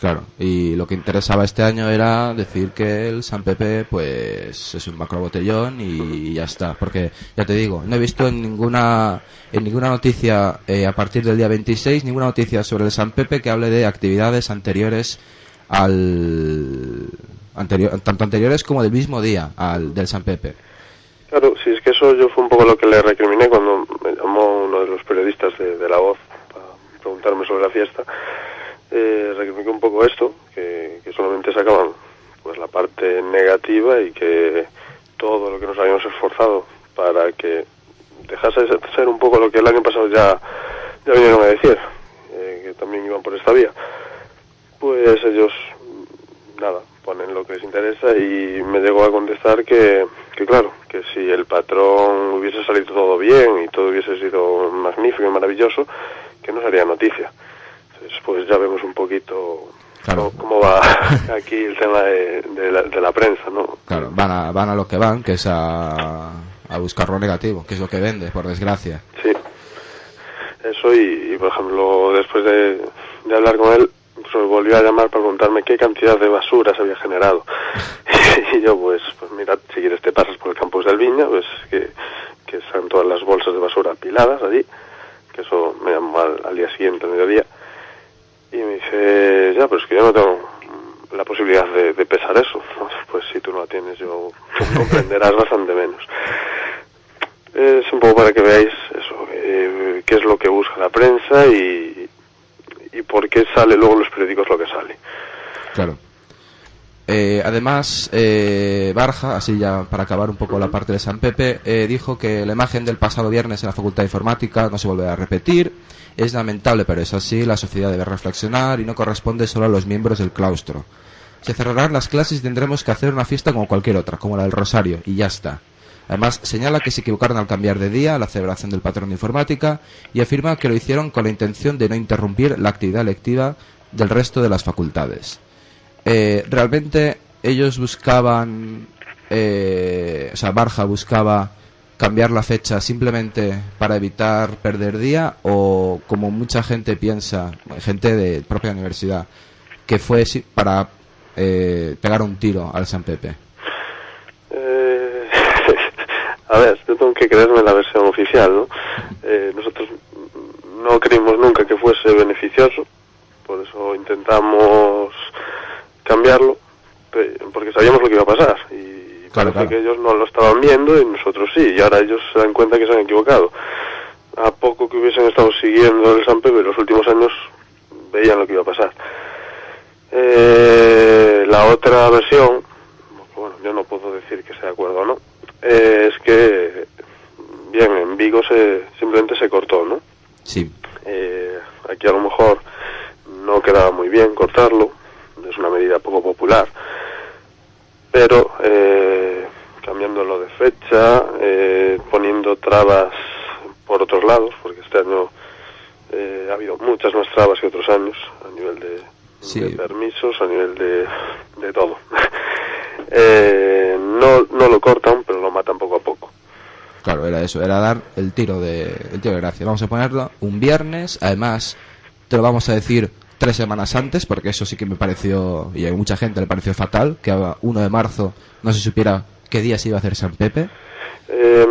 Claro, y lo que interesaba este año era decir que el San Pepe pues es un macro botellón y ya está, porque ya te digo, no he visto en ninguna en ninguna noticia eh, a partir del día 26 ninguna noticia sobre el San Pepe que hable de actividades anteriores al anterior, tanto anteriores como del mismo día al del San Pepe. Claro, sí, es que eso yo fue un poco lo que le recriminé cuando me llamó uno de los periodistas de, de La Voz para preguntarme sobre la fiesta eh, un poco esto, que, solamente sacaban pues la parte negativa y que todo lo que nos habíamos esforzado para que dejase de ser un poco lo que el año pasado ya, ya vinieron a decir, eh, que también iban por esta vía, pues ellos, nada, ponen lo que les interesa y me llegó a contestar que, que claro, que si el patrón hubiese salido todo bien y todo hubiese sido magnífico y maravilloso, que no sería noticia pues ya vemos un poquito cómo, va [LAUGHS] aquí el tema de, la, prensa, ¿no? Claro, van a, van a lo que van, que es a, a buscar lo negativo, que es lo que vende, por desgracia. Sí, eso y, por ejemplo, después de, hablar con él, pues volvió a llamar para preguntarme qué cantidad de basura se había generado. [LAUGHS] y yo, pues, pues mira, si quieres te pasas por el campus del Viña, pues que, que están todas las bolsas de basura apiladas allí, que eso me llamó al, al día siguiente, al mediodía y me dice, ya, pero es que yo no tengo la posibilidad de, pesar eso. [LAUGHS] Pues si tú no la tienes, yo comprenderás bastante menos. Es un poco para que veáis eso, eh, qué es lo que busca la prensa y, y por qué sale luego los periódicos lo que sale. Claro. Eh, además, eh, Barja, así ya para acabar un poco la parte de San Pepe, eh, dijo que la imagen del pasado viernes en la Facultad de Informática no se volverá a repetir. Es lamentable, pero es así. La sociedad debe reflexionar y no corresponde solo a los miembros del claustro. Se cerrarán las clases y tendremos que hacer una fiesta como cualquier otra, como la del Rosario, y ya está. Además, señala que se equivocaron al cambiar de día la celebración del patrón de informática y afirma que lo hicieron con la intención de no interrumpir la actividad lectiva del resto de las facultades. Eh, realmente ellos buscaban, eh, o sea, Barja buscaba cambiar la fecha simplemente para evitar perder día o como mucha gente piensa, gente de propia universidad, que fue para eh, pegar un tiro al San Pepe? Eh, [LAUGHS] a ver, yo tengo que creerme la versión oficial, ¿no? Eh, nosotros no creímos nunca que fuese beneficioso, por eso intentamos cambiarlo, porque sabíamos lo que iba a pasar y parece que ellos no lo estaban viendo y nosotros sí, y ahora ellos se dan cuenta que se han equivocado. A poco que hubiesen estado siguiendo el San Pepe los últimos años, veían lo que iba a pasar. Eh, la otra versión, bueno, yo no puedo decir que sea de acuerdo o no, eh, es que, bien, en Vigo se, simplemente se cortó, ¿no? Sí. Eh, aquí a lo mejor no quedaba muy bien cortarlo, es una medida poco popular, pero eh, cambiándolo de fecha, eh, poniendo trabas por otros lados, porque este año eh, ha habido muchas más trabas que otros años a nivel de, de permisos, a nivel de, de todo. [LAUGHS] eh, no, no lo cortan, pero lo matan poco a poco. Claro, era eso, era dar el tiro de, el tiro de gracia. Vamos a ponerlo un viernes, además te lo vamos a decir tres semanas antes, porque eso sí que me pareció, y a mucha gente le pareció fatal, que a 1 de marzo no se supiera qué día se iba a hacer San Pepe. Eh,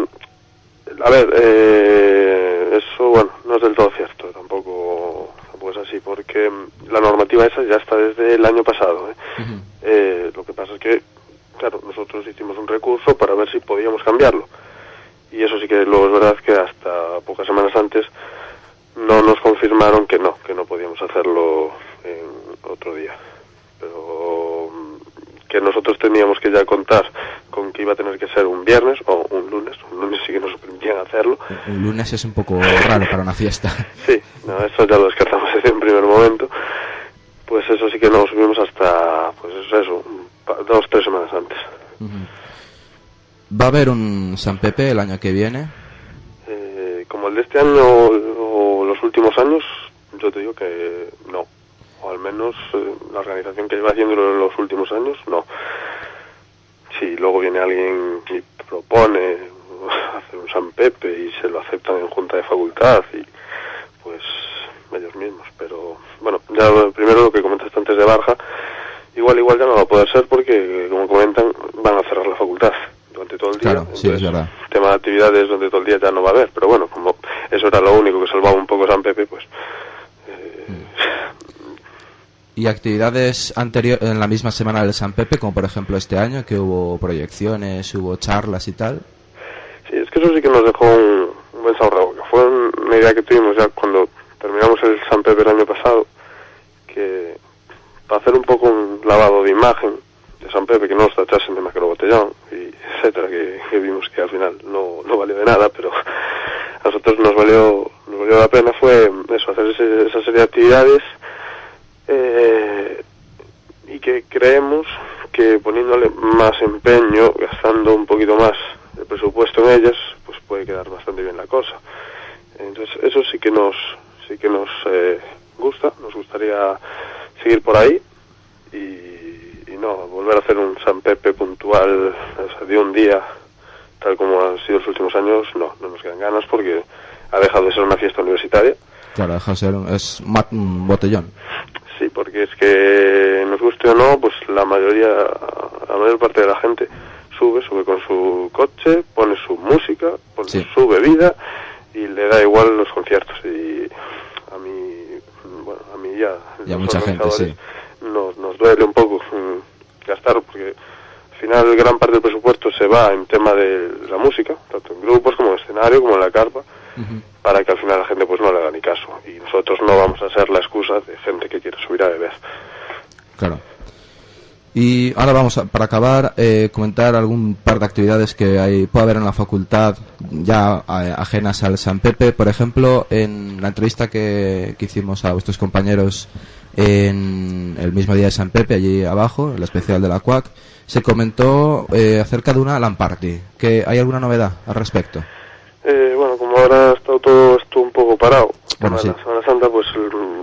a ver, eh, eso, bueno, no es del todo cierto, tampoco pues así, porque la normativa esa ya está desde el año pasado. ¿eh? eh, lo que pasa es que, claro, nosotros hicimos un recurso para ver si podíamos cambiarlo. Y eso sí que luego es verdad que hasta pocas semanas antes no nos confirmaron que no, que no podíamos hacerlo en otro día. Pero que nosotros teníamos que ya contar con que iba a tener que ser un viernes o un lunes. Un lunes sí que nos permitían hacerlo. Un lunes es un poco raro para una fiesta. [LAUGHS] Sí, no, eso ya lo descartamos [LAUGHS] desde un primer momento. Pues eso sí que no lo subimos hasta, pues eso, dos, tres semanas antes. ¿Va a haber un San Pepe el año que viene? Eh, como el de este año últimos años, yo te digo que no. O al menos eh, la organización que lleva haciéndolo en los últimos años, no. Si luego viene alguien y propone [LAUGHS] hacer un San Pepe y se lo aceptan en junta de facultad y pues ellos mismos, pero bueno, ya primero lo que comentaste antes de Barja, igual igual ya no va a poder ser porque como comentan van a cerrar la facultad durante todo el día. Claro, sí, es verdad. Tema de actividades donde todo el día ya no va a haber, pero bueno, como eso era lo único que salvaba un poco San Pepe, pues y actividades anteriores en la misma semana del San Pepe, como por ejemplo este año, que hubo proyecciones, hubo charlas y tal. Sí, es que eso sí que nos dejó un, buen sabor que fue una idea que tuvimos ya cuando terminamos el San Pepe el año pasado, que para hacer un poco un lavado de imagen de San Pepe, que no nos tachasen de macro botellón, y [LAUGHS] etcétera, que, vimos que al final no, no valió de nada, pero [LAUGHS] a nosotros nos valió, nos valió la pena fue eso, hacer esa serie de actividades eh, y que creemos que poniéndole más empeño, gastando un poquito más de presupuesto en ellas, pues puede quedar bastante bien la cosa. Entonces eso sí que nos sí que nos eh, gusta, nos gustaría seguir por ahí y, no volver a hacer un San Pepe puntual de un día tal como han sido los últimos años, no, no nos quedan ganas porque ha dejado de ser una fiesta universitaria. Claro, deja de ser es un botellón. Sí, porque es que nos guste o no, pues la mayoría, la mayor parte de la gente sube, sube con su coche, pone su música, pone su bebida y le da igual los conciertos. Y a mí, bueno, a mí ya, y a mucha gente, sí. Nos, nos duele un poco mm, gastar, porque al final gran parte del presupuesto se va en tema de la música, tanto en grupos como en escenario, como en la carpa para que al final la gente pues no le haga ni caso. Y nosotros no vamos a ser la excusa de gente que quiere subir a beber. Claro. Y ahora vamos a, para acabar, eh, comentar algún par de actividades que hay, puede haber en la facultad ya ajenas al San Pepe. Por ejemplo, en la entrevista que, que hicimos a vuestros compañeros en el mismo día de San Pepe, allí abajo, el especial de la CUAC, se comentó eh, acerca de una LAN party. ¿Que ¿Hay alguna novedad al respecto? Eh, bueno, como ahora ha estado todo esto un poco parado, bueno, la Semana Santa, pues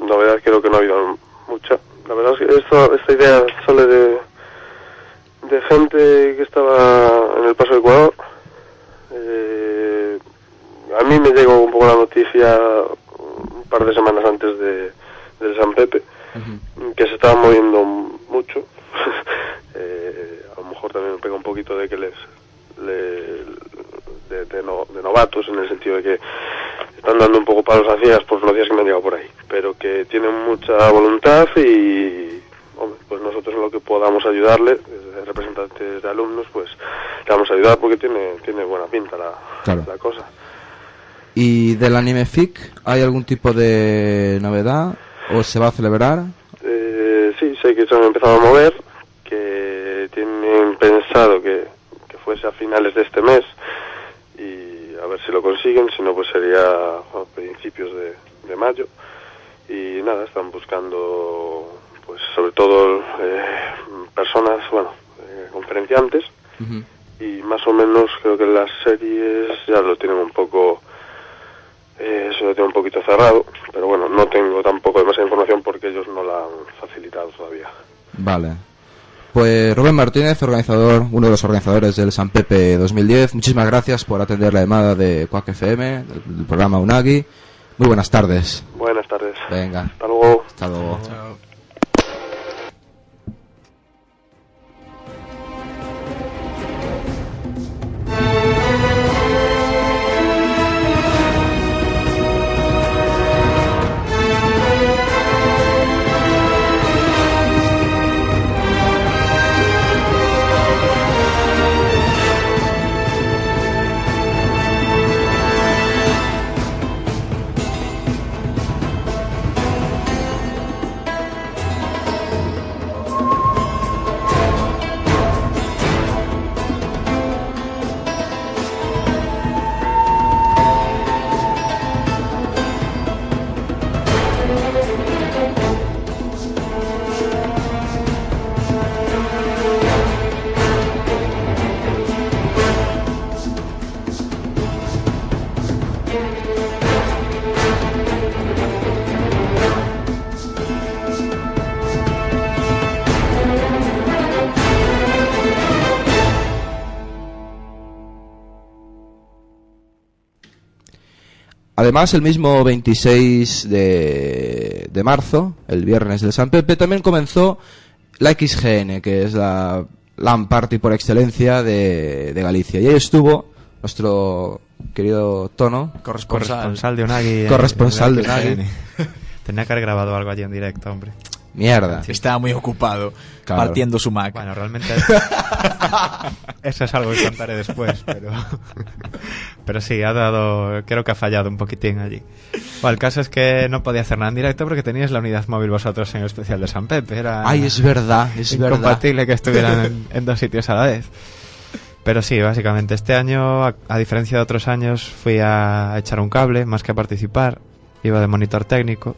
la verdad creo que no ha habido mucha. La verdad es que esto, esta idea sale de, de gente que estaba en el Paso de Ecuador. Eh, a mí me llegó un poco la noticia un par de semanas antes de, del San Pepe, que se estaba moviendo mucho. [LAUGHS] eh, a lo mejor también me pega un poquito de que les... de, de, novatos en el sentido de que están dando un poco palos a ciegas por los días que me han llegado por ahí, pero que tienen mucha voluntad y pues nosotros en lo que podamos ayudarle, desde representantes de alumnos, pues le vamos a ayudar porque tiene, tiene buena pinta la, la cosa. ¿Y del anime FIC hay algún tipo de novedad o se va a celebrar? Eh, sí, sé que se han empezado a mover, que tienen pensado que, que fuese a finales de este mes y a ver si lo consiguen, si no pues sería a principios de, de mayo. Y nada, están buscando pues sobre todo eh, personas, bueno, eh, conferenciantes. Y más o menos creo que las series ya lo tienen un poco eh, eso lo tengo un poquito cerrado, pero bueno, no tengo tampoco demasiada información porque ellos no la han facilitado todavía. Vale. Pues Rubén Martínez, organizador, uno de los organizadores del San Pepe 2010, muchísimas gracias por atender la llamada de Quack FM, del programa Unagi. Muy buenas tardes. Buenas tardes. Venga. Hasta luego. Hasta luego. Chao. Además, el mismo 26 de, de, marzo, el viernes del San Pepe, también comenzó la XGN, que es la LAN Party por excelencia de, de Galicia. Y ahí estuvo nuestro querido Tono. Corresponsal, de Unagi. Corresponsal de Unagi. [LAUGHS] Tenía que haber grabado algo allí en directo, hombre. Mierda. Estaba muy ocupado partiendo su Mac. Bueno, realmente [LAUGHS] eso es algo que contaré después, pero pero sí, ha dado, creo que ha fallado un poquitín allí. Bueno, el caso es que no podía hacer nada en directo porque teníais la unidad móvil vosotros en el especial de San Pepe. Era Ay, es verdad, es incompatible que estuvieran [LAUGHS] en, dos sitios a la vez. Pero sí, básicamente este año, a, diferencia de otros años, fui a echar un cable más que a participar. Iba de monitor técnico.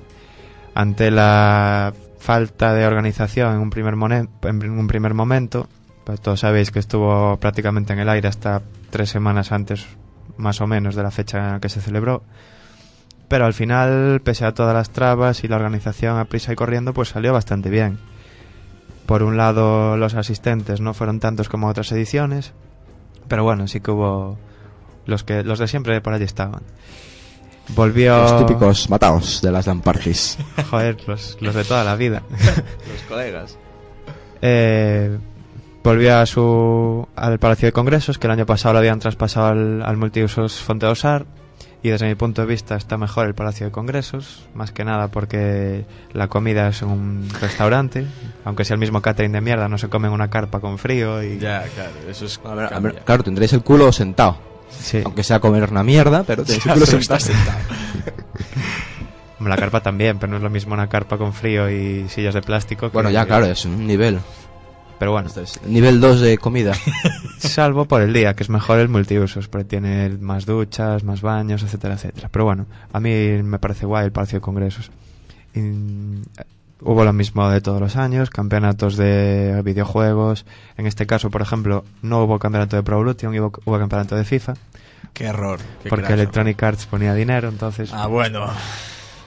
Ante la falta de organización en un primer, en un primer momento. Pues todos sabéis que estuvo prácticamente en el aire hasta tres semanas antes, más o menos, de la fecha en que se celebró. Pero al final, pese a todas las trabas y la organización a prisa y corriendo, pues salió bastante bien. Por un lado, los asistentes no fueron tantos como otras ediciones, pero bueno, sí que hubo los que los de siempre por allí estaban. Volvió... Los típicos mataos de las Lampargis. [LAUGHS] Joder, los, los, de toda la vida. [LAUGHS] los colegas. Eh, volvió a su, al Palacio de Congresos, que el año pasado lo habían traspasado al, al multiusos Fonteosar. Y desde mi punto de vista está mejor el Palacio de Congresos, más que nada porque la comida es un restaurante, aunque sea el mismo catering de mierda, no se come en una carpa con frío y... Ya, claro, eso es... claro, tendréis el culo sentado. Aunque sea comer una mierda, pero te seguro [LAUGHS] sentado. [LAUGHS] La carpa también, pero no es lo mismo una carpa con frío y sillas de plástico. bueno, ya, claro, es un nivel. Pero bueno. nivel 2 de comida. [LAUGHS] Salvo por el día, que es mejor el multiusos, porque tiene más duchas, más baños, etcétera, etcétera. Pero bueno, a mí me parece guay el Palacio de Congresos. Hubo lo mismo de todos los años, campeonatos de videojuegos. En este caso, por ejemplo, no hubo campeonato de Pro Evolution, hubo, hubo campeonato de FIFA. Qué error. qué porque. Electronic Arts ponía dinero, entonces... Ah, bueno.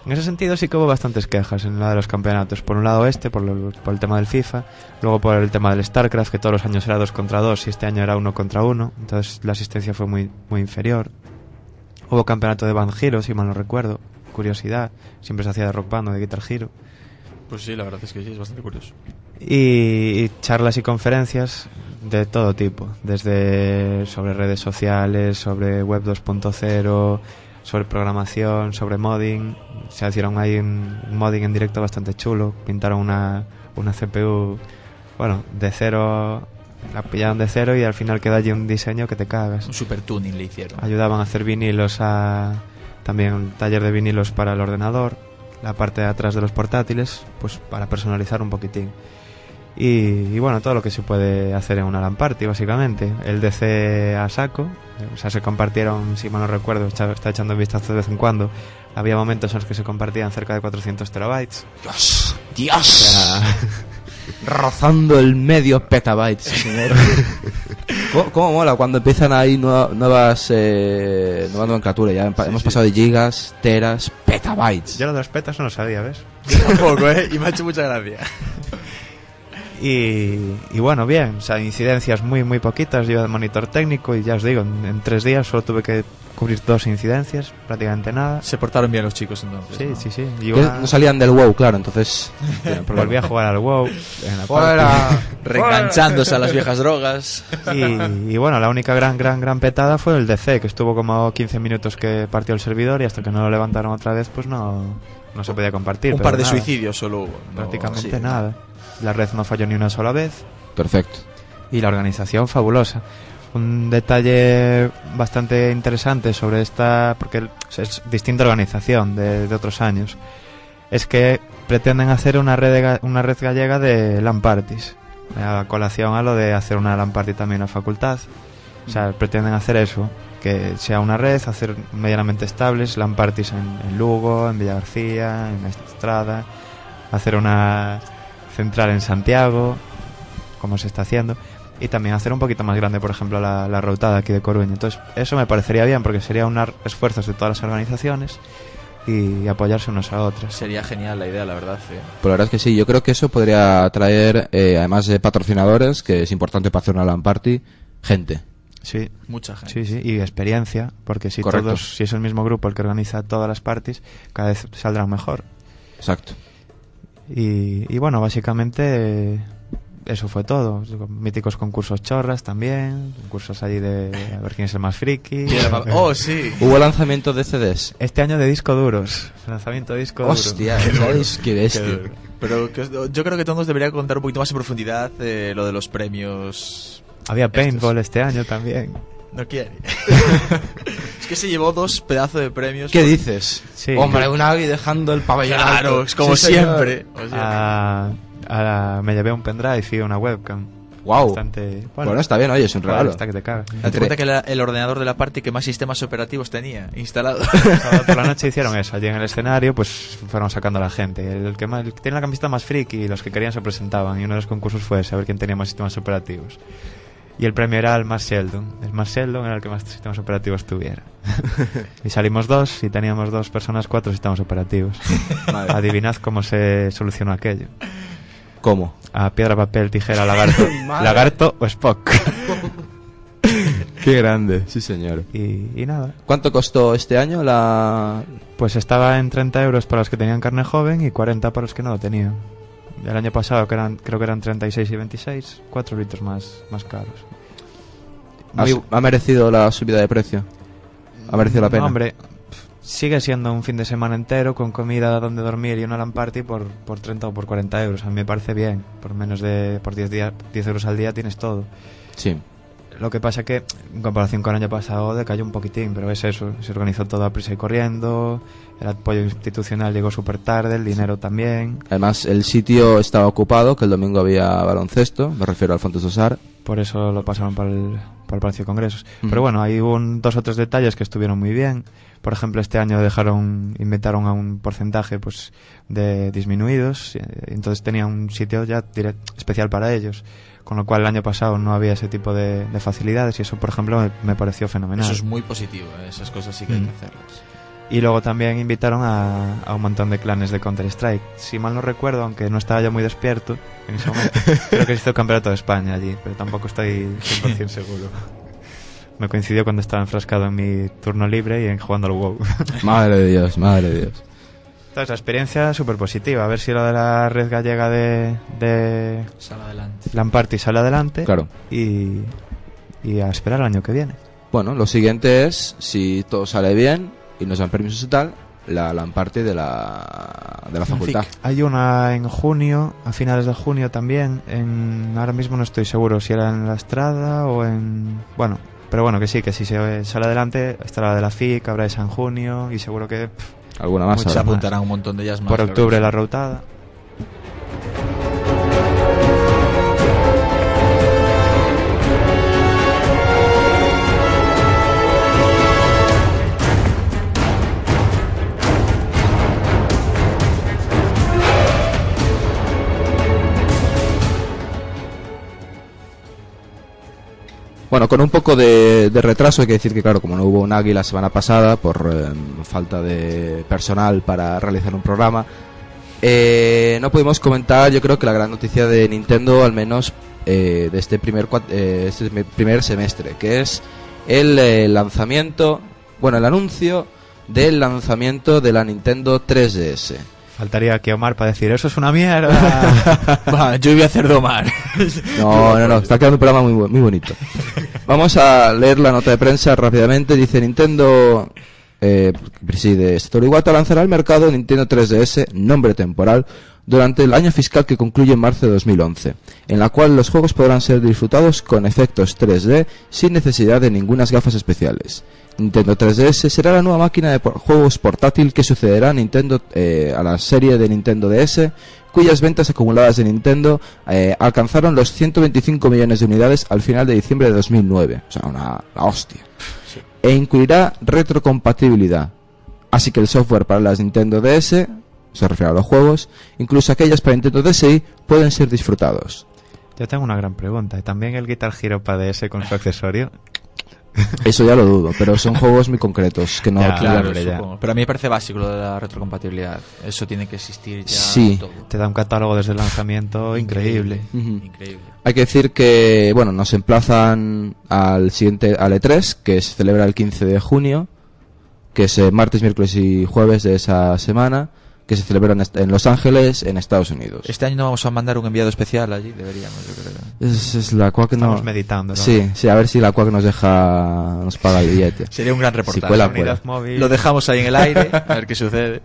En ese sentido sí que hubo bastantes quejas en la de los campeonatos. Por un lado este, por, lo- por el tema del FIFA, luego por el tema del StarCraft, que todos los años era 2 contra 2 y este año era 1 contra 1, entonces la asistencia fue muy, muy inferior. Hubo campeonato de Band Hero, si mal no recuerdo. Curiosidad, siempre se hacía de Rock Band o de Guitar Hero. Pues sí, la verdad es que sí, es bastante curioso. Y, y charlas y conferencias de todo tipo, desde sobre redes sociales, sobre web 2.0, sobre programación, sobre modding. Se hicieron ahí un un modding en directo bastante chulo, pintaron una, una CPU, bueno, de cero, la pillaron de cero y al final queda allí un diseño que te cagas. Un super tuning le hicieron. Ayudaban a hacer vinilos a también un taller de vinilos para el ordenador, la parte de atrás de los portátiles, pues para personalizar un poquitín. Y, y bueno, todo lo que se puede hacer en una LAN party, básicamente. El DC a saco, o sea, se compartieron, si mal no recuerdo, está echando un vistazo de vez en cuando. Había momentos en los que se compartían cerca de 400 terabytes. Dios, O Dios. sea, Rozando el medio petabyte, señor. ¿Cómo, cómo mola cuando empiezan ahí nueva- nuevas, eh, nuevas nomenclaturas? Ya hemos pasado de gigas, teras, petabytes. yo lo de los petas no lo sabía, ¿ves? Tampoco, ¿eh? Y me ha hecho mucha gracia. Y, y bueno, bien, o sea, incidencias muy, muy poquitas. Yo de monitor técnico y ya os digo, en, en tres días solo tuve que cubrir dos incidencias, prácticamente nada. Se portaron bien los chicos entonces. Sí, ¿no? sí, sí. Y Que una- No salían del WoW, claro, entonces... [LAUGHS] volví a jugar al WoW. En la ¡Fuera! [LAUGHS] Reenganchándose a las viejas drogas. Y, y bueno, la única gran, gran, gran petada fue el DC, que estuvo como 15 minutos que partió el servidor y hasta que no lo levantaron otra vez, pues no, no se podía compartir. Un pero par de nada, suicidios solo hubo. no- Prácticamente sí. nada. La red no falló ni una sola vez. Perfecto. y la organización fabulosa. Un detalle bastante interesante sobre esta, porque es distinta organización de, de otros años, es que pretenden hacer una red, una red gallega de LAN parties, a colación a lo de hacer una LAN party también en la facultad. O sea, pretenden hacer eso, que sea una red, hacer medianamente estables LAN parties en, en Lugo, en Villa García, en Estrada, hacer una central en Santiago, como se está haciendo, y también hacer un poquito más grande, por ejemplo, la, la routada aquí de Coruña. Entonces, eso me parecería bien, porque sería unar esfuerzos de todas las organizaciones y apoyarse unas a otras. Sería genial la idea, la verdad. eh. Pues la verdad es que sí, yo creo que eso podría traer, eh, además de patrocinadores, que es importante para hacer una LAN party, gente. Sí, Mucha gente. sí, sí, y experiencia, porque si Correcto. todos, si es el mismo grupo el que organiza todas las parties, cada vez saldrán mejor. Exacto. Y, y bueno, básicamente eso fue todo. Míticos concursos chorras también, concursos ahí de a ver quién es el más friki. Oh, sí. Hubo lanzamiento de CDs. Este año de disco duros, [LAUGHS] lanzamiento de disco duro. Hostia, ¿sabéis qué bestia? Pero que yo creo que todos debería contar un poquito más en profundidad eh, lo de los premios. Había paintball este año también. No quiere. [LAUGHS] es que se llevó dos pedazos de premios. ¿Qué por- dices? Sí. Hombre, un Agui dejando el pabellón Claro, alto. es como Sí, siempre. O sea, A- a- me llevé un pendrive y una webcam. Bastante, Bueno, está bien, oye, es un regalo. Está que te cagas. date cuenta que era el ordenador de la parte que más sistemas operativos tenía instalado. [LAUGHS] Por la [LAUGHS] noche hicieron eso. Allí en el escenario, pues fueron sacando a la gente. El que, más, el que tiene la camiseta más friki y los que querían se presentaban. Y uno de los concursos fue saber quién tenía más sistemas operativos. Y el premio era el más Sheldon. El más Sheldon era el que más sistemas operativos tuviera. [LAUGHS] y salimos dos y teníamos dos personas, cuatro sistemas operativos. [LAUGHS] Madre. Adivinad cómo se solucionó aquello. ¿Cómo? A piedra, papel, tijera, lagarto. [LAUGHS] Lagarto o Spock. Qué grande, sí señor. y, y nada. ¿Cuánto costó este año la...? Pues estaba en 30 euros para los que tenían carne joven y 40 para los que no lo tenían. El año pasado que eran, creo que eran 36 y 26, 4 litros más, más caros. ¿Ha, Muy- ha merecido la subida de precio? ¿Ha merecido la pena? No, hombre, sigue siendo un fin de semana entero con comida donde dormir y una LAN party por, por 30 o por 40 euros. A mí me parece bien. Por menos de por 10, días, 10 euros al día tienes todo. Sí. Lo que pasa que, en comparación con el año pasado, decayó un poquitín, pero es eso. Se organizó todo a prisa y corriendo, el apoyo institucional llegó súper tarde, el dinero también. Además, el sitio estaba ocupado, que el domingo había baloncesto, me refiero al Fontes Osar, por eso lo pasaron para el, para el Palacio de Congresos. Pero bueno, hay un, dos o tres detalles que estuvieron muy bien. Por ejemplo, este año dejaron, inventaron a un porcentaje pues de disminuidos, eh, entonces tenía un sitio ya direct- especial para ellos. Con lo cual el año pasado no había ese tipo de, de facilidades y eso, por ejemplo, me, me pareció fenomenal. Eso es muy positivo, ¿eh? esas cosas sí que hay Mm. que hacerlas. Y luego también invitaron a, a un montón de clanes de Counter-Strike. Si mal no recuerdo, aunque no estaba yo muy despierto en ese momento, [LAUGHS] creo que se hizo el campeonato de España allí, pero tampoco estoy 100% [LAUGHS] seguro. Me coincidió cuando estaba enfrascado en mi turno libre y en jugando al WoW. Madre de Dios, madre de Dios. Entonces, la experiencia súper positiva. A ver si lo de la red gallega de, de Sal adelante. Lamparty sale adelante. Claro. Y, y a esperar el año que viene. Bueno, lo siguiente es, si todo sale bien y nos dan permisos y tal, la Lamparty de la, de la facultad. Hay una en junio, a finales de junio también. En, ahora mismo no estoy seguro si era en la Estrada o en. Bueno, pero bueno, que sí, que si se sale adelante, estará la de la FIC, habrá esa en junio y seguro que pff, Alguna más. Se habrá. apuntarán un montón de ellas más. por octubre la rotada. Bueno, con un poco de, de retraso hay que decir que, claro, como no hubo un Agui la semana pasada por eh, falta de personal para realizar un programa, eh, no pudimos comentar, yo creo que la gran noticia de Nintendo, al menos eh, de este primer, eh, este primer semestre, que es el eh, lanzamiento, bueno, el anuncio del lanzamiento de la Nintendo 3DS. Faltaría aquí Omar para decir, eso es una mierda. [LAUGHS] [LAUGHS] Va, yo voy a hacer domar. No, no, no, está quedando un programa muy, muy bonito. Vamos a leer la nota de prensa rápidamente. Dice Nintendo, eh, preside Satoru Iwata lanzará al mercado Nintendo 3DS, nombre temporal, durante el año fiscal que concluye en marzo de 2011, en la cual los juegos podrán ser disfrutados con efectos 3D sin necesidad de ninguna gafas especiales. Nintendo 3DS será la nueva máquina de juegos portátil que sucederá a Nintendo eh, a la serie de Nintendo DS, cuyas ventas acumuladas de Nintendo eh, alcanzaron los 125 millones de unidades al final de diciembre de 2009. O sea, una la hostia. E incluirá retrocompatibilidad. Así que el software para las Nintendo DS, se refiere a los juegos, incluso aquellas para Nintendo DSi, pueden ser disfrutados. Yo tengo una gran pregunta. ¿Y también el Guitar Hero para DS con su accesorio? Eso ya lo dudo, pero son juegos muy concretos que no Ya, Claro, ya. Pero a mí me parece básico lo de la retrocompatibilidad. Eso tiene que existir ya. Sí. Todo. Te da un catálogo desde el lanzamiento [LAUGHS] increíble. Increíble. Hay que decir que, bueno, nos emplazan al siguiente, al E3, que se celebra el 15 de junio, que es eh, martes, miércoles y jueves de esa semana, que se celebra en, Los Ángeles, en Estados Unidos. Este año no vamos a mandar un enviado especial allí, deberíamos, yo creo. Es, es la que no... Estamos meditando. ¿no? Sí, sí, a ver si la cual nos deja, nos paga el billete. [LAUGHS] Sería un gran Si reportaje. cuela, Unidad cuela. móvil. Lo dejamos ahí en el aire, [LAUGHS] a ver qué sucede.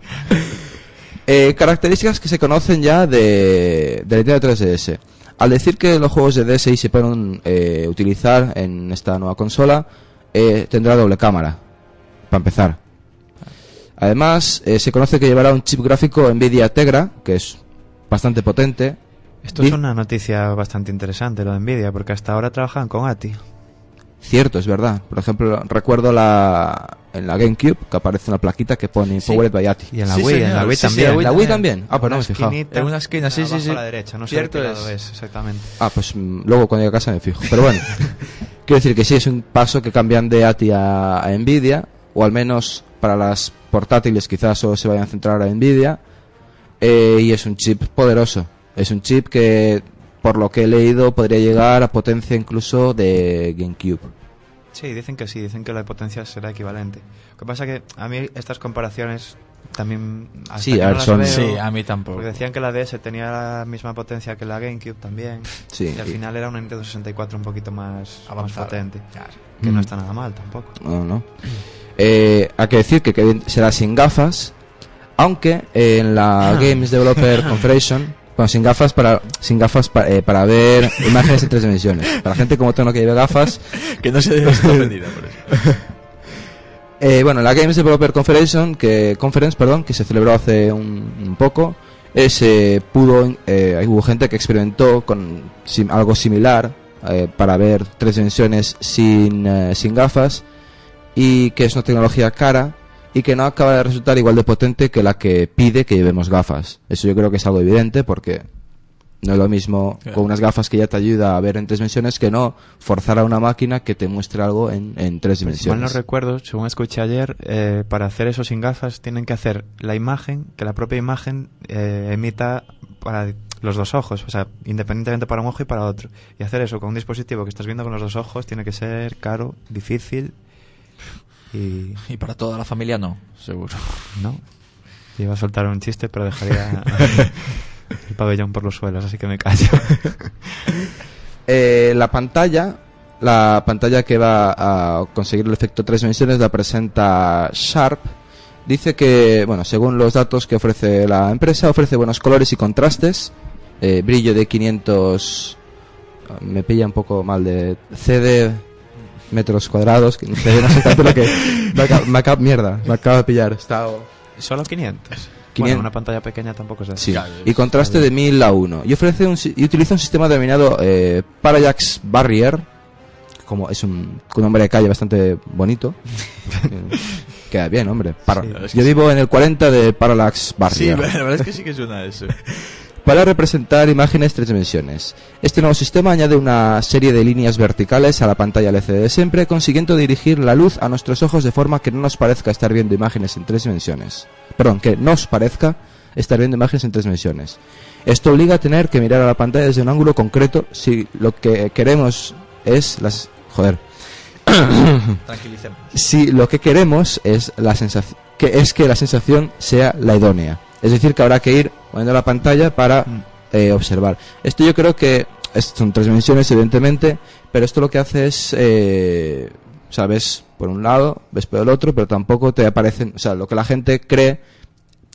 Eh, características que se conocen ya de, de Nintendo 3DS. Al decir que los juegos de DSi se pueden eh, utilizar en esta nueva consola, eh, tendrá doble cámara, para empezar. Además, eh, se conoce que llevará un chip gráfico Nvidia Tegra, que es bastante potente. Esto es una noticia bastante interesante, lo de Nvidia, porque hasta ahora trabajan con ATI. Cierto, es verdad. Por ejemplo, recuerdo la en la GameCube que aparece una plaquita que pone Sí. Powered by ATI. Y en la Sí, Wii, en señor. la Wii Sí, sí, también. la Wii ¿La Wii también? Ah, pues no me he fijado. En una esquina, sí, sí, sí. a la derecha, no sé Cierto es. es exactamente. Ah, pues mm, luego cuando llegue a casa me fijo. Pero bueno, [LAUGHS] quiero decir que sí, es un paso que cambian de ATI a, a Nvidia, o al menos para las portátiles quizás solo se vayan a centrar a Nvidia, eh, y es un chip poderoso. Es un chip que, por lo que he leído, podría llegar a potencia incluso de GameCube. Sí, dicen que sí, dicen que la potencia será equivalente. Lo que pasa que a mí estas comparaciones también... hasta Sí, que a no ver, las son- veo, Sí, a mí tampoco. Porque decían que la DS tenía la misma potencia que la GameCube también. Sí, Y al y- final era una Nintendo 64 un poquito más, más potente. Que Mm. no está nada mal tampoco. No, no. [CLEARS THROAT] Eh, hay que decir que, será sin gafas, aunque eh, en la Games Developer [LAUGHS] Conference, bueno, sin gafas para sin gafas pa- eh, para ver imágenes en tres dimensiones. Para gente como Tono que lleve gafas, [LAUGHS] Que no se debe estar ofendida por eso. [LAUGHS] eh, bueno, la Games Developer Conference, que conference, perdón, que se celebró hace un, un poco, eh, se pudo, eh, hubo gente que experimentó con sim- algo similar para ver tres dimensiones sin, sin gafas y que es una tecnología cara y que no acaba de resultar igual de potente que la que pide que llevemos gafas. Eso yo creo que es algo evidente porque no es lo mismo Claro. con unas gafas que ya te ayuda a ver en tres dimensiones que no forzar a una máquina que te muestre algo en, en tres Si mal no dimensiones. recuerdo, según escuché ayer, eh, para hacer eso sin gafas tienen que hacer la imagen, que la propia imagen eh, emita para los dos ojos, o sea, independientemente para un ojo y para otro. Y hacer eso con un dispositivo que estás viendo con los dos ojos tiene que ser caro, difícil y... Y para toda la familia no, seguro. ¿no? Iba a soltar un chiste, pero dejaría [LAUGHS] el pabellón por los suelos, así que me callo. [LAUGHS] Eh, la pantalla, la pantalla que va a conseguir el efecto tres dimensiones la presenta Sharp. Dice que, bueno, según los datos que ofrece la empresa, ofrece buenos colores y contrastes, eh, brillo de 500, me pilla un poco mal de CD metros cuadrados, que no sé, no sé tanto lo que me acaba, me acaba- mierda, me acaba de pillar, está Solo 500. 500. Bueno, una pantalla pequeña tampoco es así. Sí, y contraste de 1000 a 1. Y, ofrece un, y utiliza un sistema denominado eh, Parallax Barrier, como es un, un nombre de calle bastante bonito. [LAUGHS] Eh, Queda bien, hombre. Para- Sí, Yo sí. vivo en el 40 de Parallax Sí, Barrier. la verdad es que sí que suena a eso. [LAUGHS] para representar imágenes tres dimensiones. Este nuevo sistema añade una serie de líneas verticales a la pantalla LCD de siempre, consiguiendo dirigir la luz a nuestros ojos de forma que no nos parezca estar viendo imágenes en tres dimensiones. Perdón, que nos parezca estar viendo imágenes en tres dimensiones. Esto obliga a tener que mirar a la pantalla desde un ángulo concreto si lo que queremos es las... Joder. [COUGHS] Tranquilicemos. si lo que queremos es la sensación que es que la sensación sea la idónea es decir que habrá que ir poniendo la pantalla para Mm. eh, observar esto yo creo que es- son tres dimensiones evidentemente pero esto lo que hace es eh, o sea, ves por un lado ves por el otro pero tampoco te aparecen o sea lo que la gente cree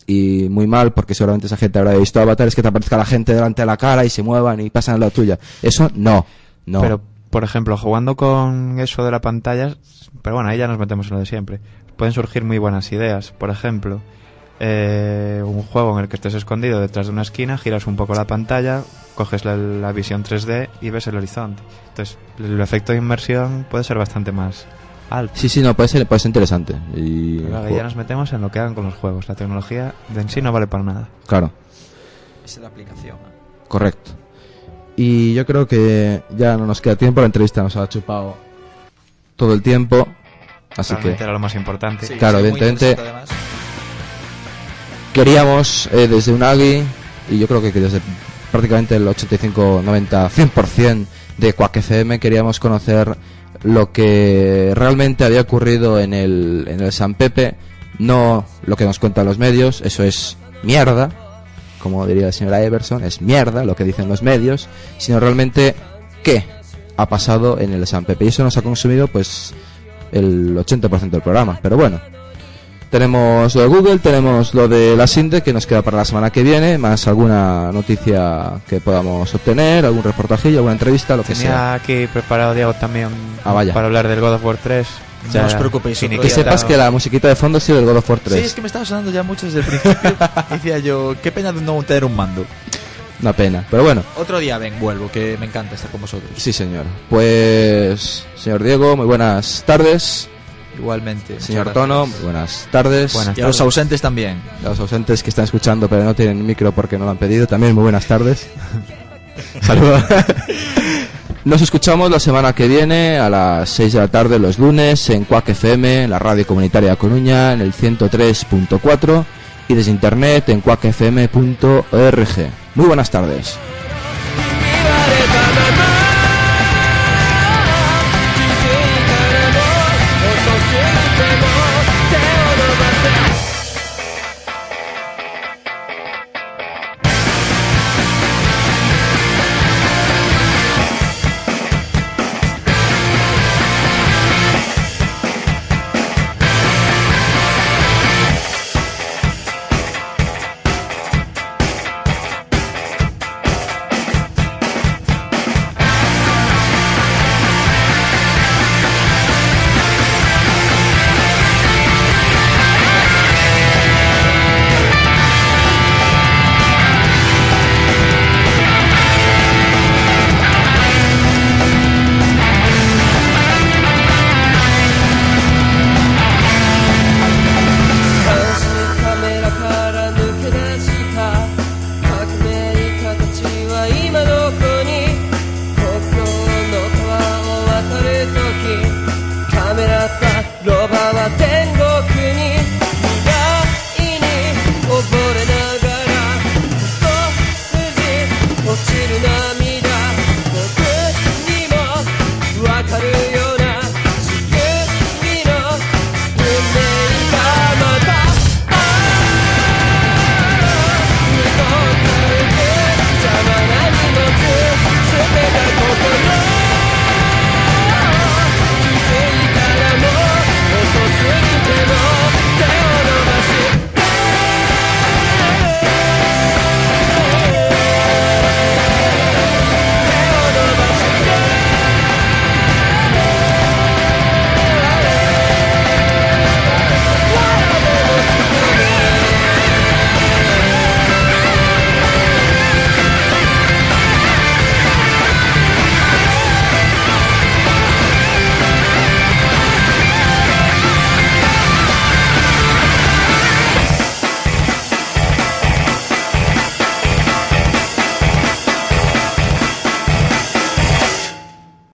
y muy mal porque seguramente esa gente habrá visto Avatar es que te aparezca la gente delante de la cara y se muevan y pasan a la tuya eso no no Pero, por ejemplo, jugando con eso de la pantalla, pero bueno, ahí ya nos metemos en lo de siempre. Pueden surgir muy buenas ideas. Por ejemplo, eh, un juego en el que estés escondido detrás de una esquina, giras un poco la pantalla, coges la, la visión 3D y ves el horizonte. Entonces, el efecto de inmersión puede ser bastante más alto. sí sí no puede ser puede ser interesante y Pero ya nos metemos en lo que hagan con los juegos. La tecnología de en sí no vale para nada. claro es la aplicación. Correcto. Y yo creo que ya no nos queda tiempo, la entrevista nos ha chupado todo el tiempo, así que era lo más importante. Sí, Claro, evidentemente-. Queríamos eh, desde Unagi, y yo creo que desde prácticamente el 85, 90, 100% de Quack FM queríamos conocer lo que realmente había ocurrido en el, en el San Pepe, no lo que nos cuentan los medios, eso es mierda, como diría la señora Everson, es mierda lo que dicen los medios, sino realmente qué ha pasado en el San Pepe. Y eso nos ha consumido pues el 80% del programa. Pero bueno, tenemos lo de Google, tenemos lo de la SINDE que nos queda para la semana que viene, más alguna noticia que podamos obtener, algún reportajillo, alguna entrevista, lo que sea. Tenía aquí preparado Diego también Ah, vaya. para hablar del God of War 3. No os preocupéis, Que sepas que la musiquita de fondo ha sido del God of War 3. Sí, es que me estaba sonando ya mucho desde el principio. [LAUGHS] Decía yo, qué pena de no tener un mando. Una pena. Pero bueno, Otro día ven, vuelvo, que me encanta estar con vosotros. sí señor. Pues, señor Diego, muy buenas tardes. Igualmente. Señor Tono, buenas tardes. Buenas Y a los ausentes también. A los ausentes que están escuchando pero no tienen micro porque no lo han pedido, también muy buenas tardes. [LAUGHS] Saludos. [LAUGHS] Nos escuchamos la semana que viene a las 6 de la tarde los lunes en Quack FM, en la radio comunitaria de Coruña, en el 103.4 y desde internet en quackfm.org. Muy buenas tardes.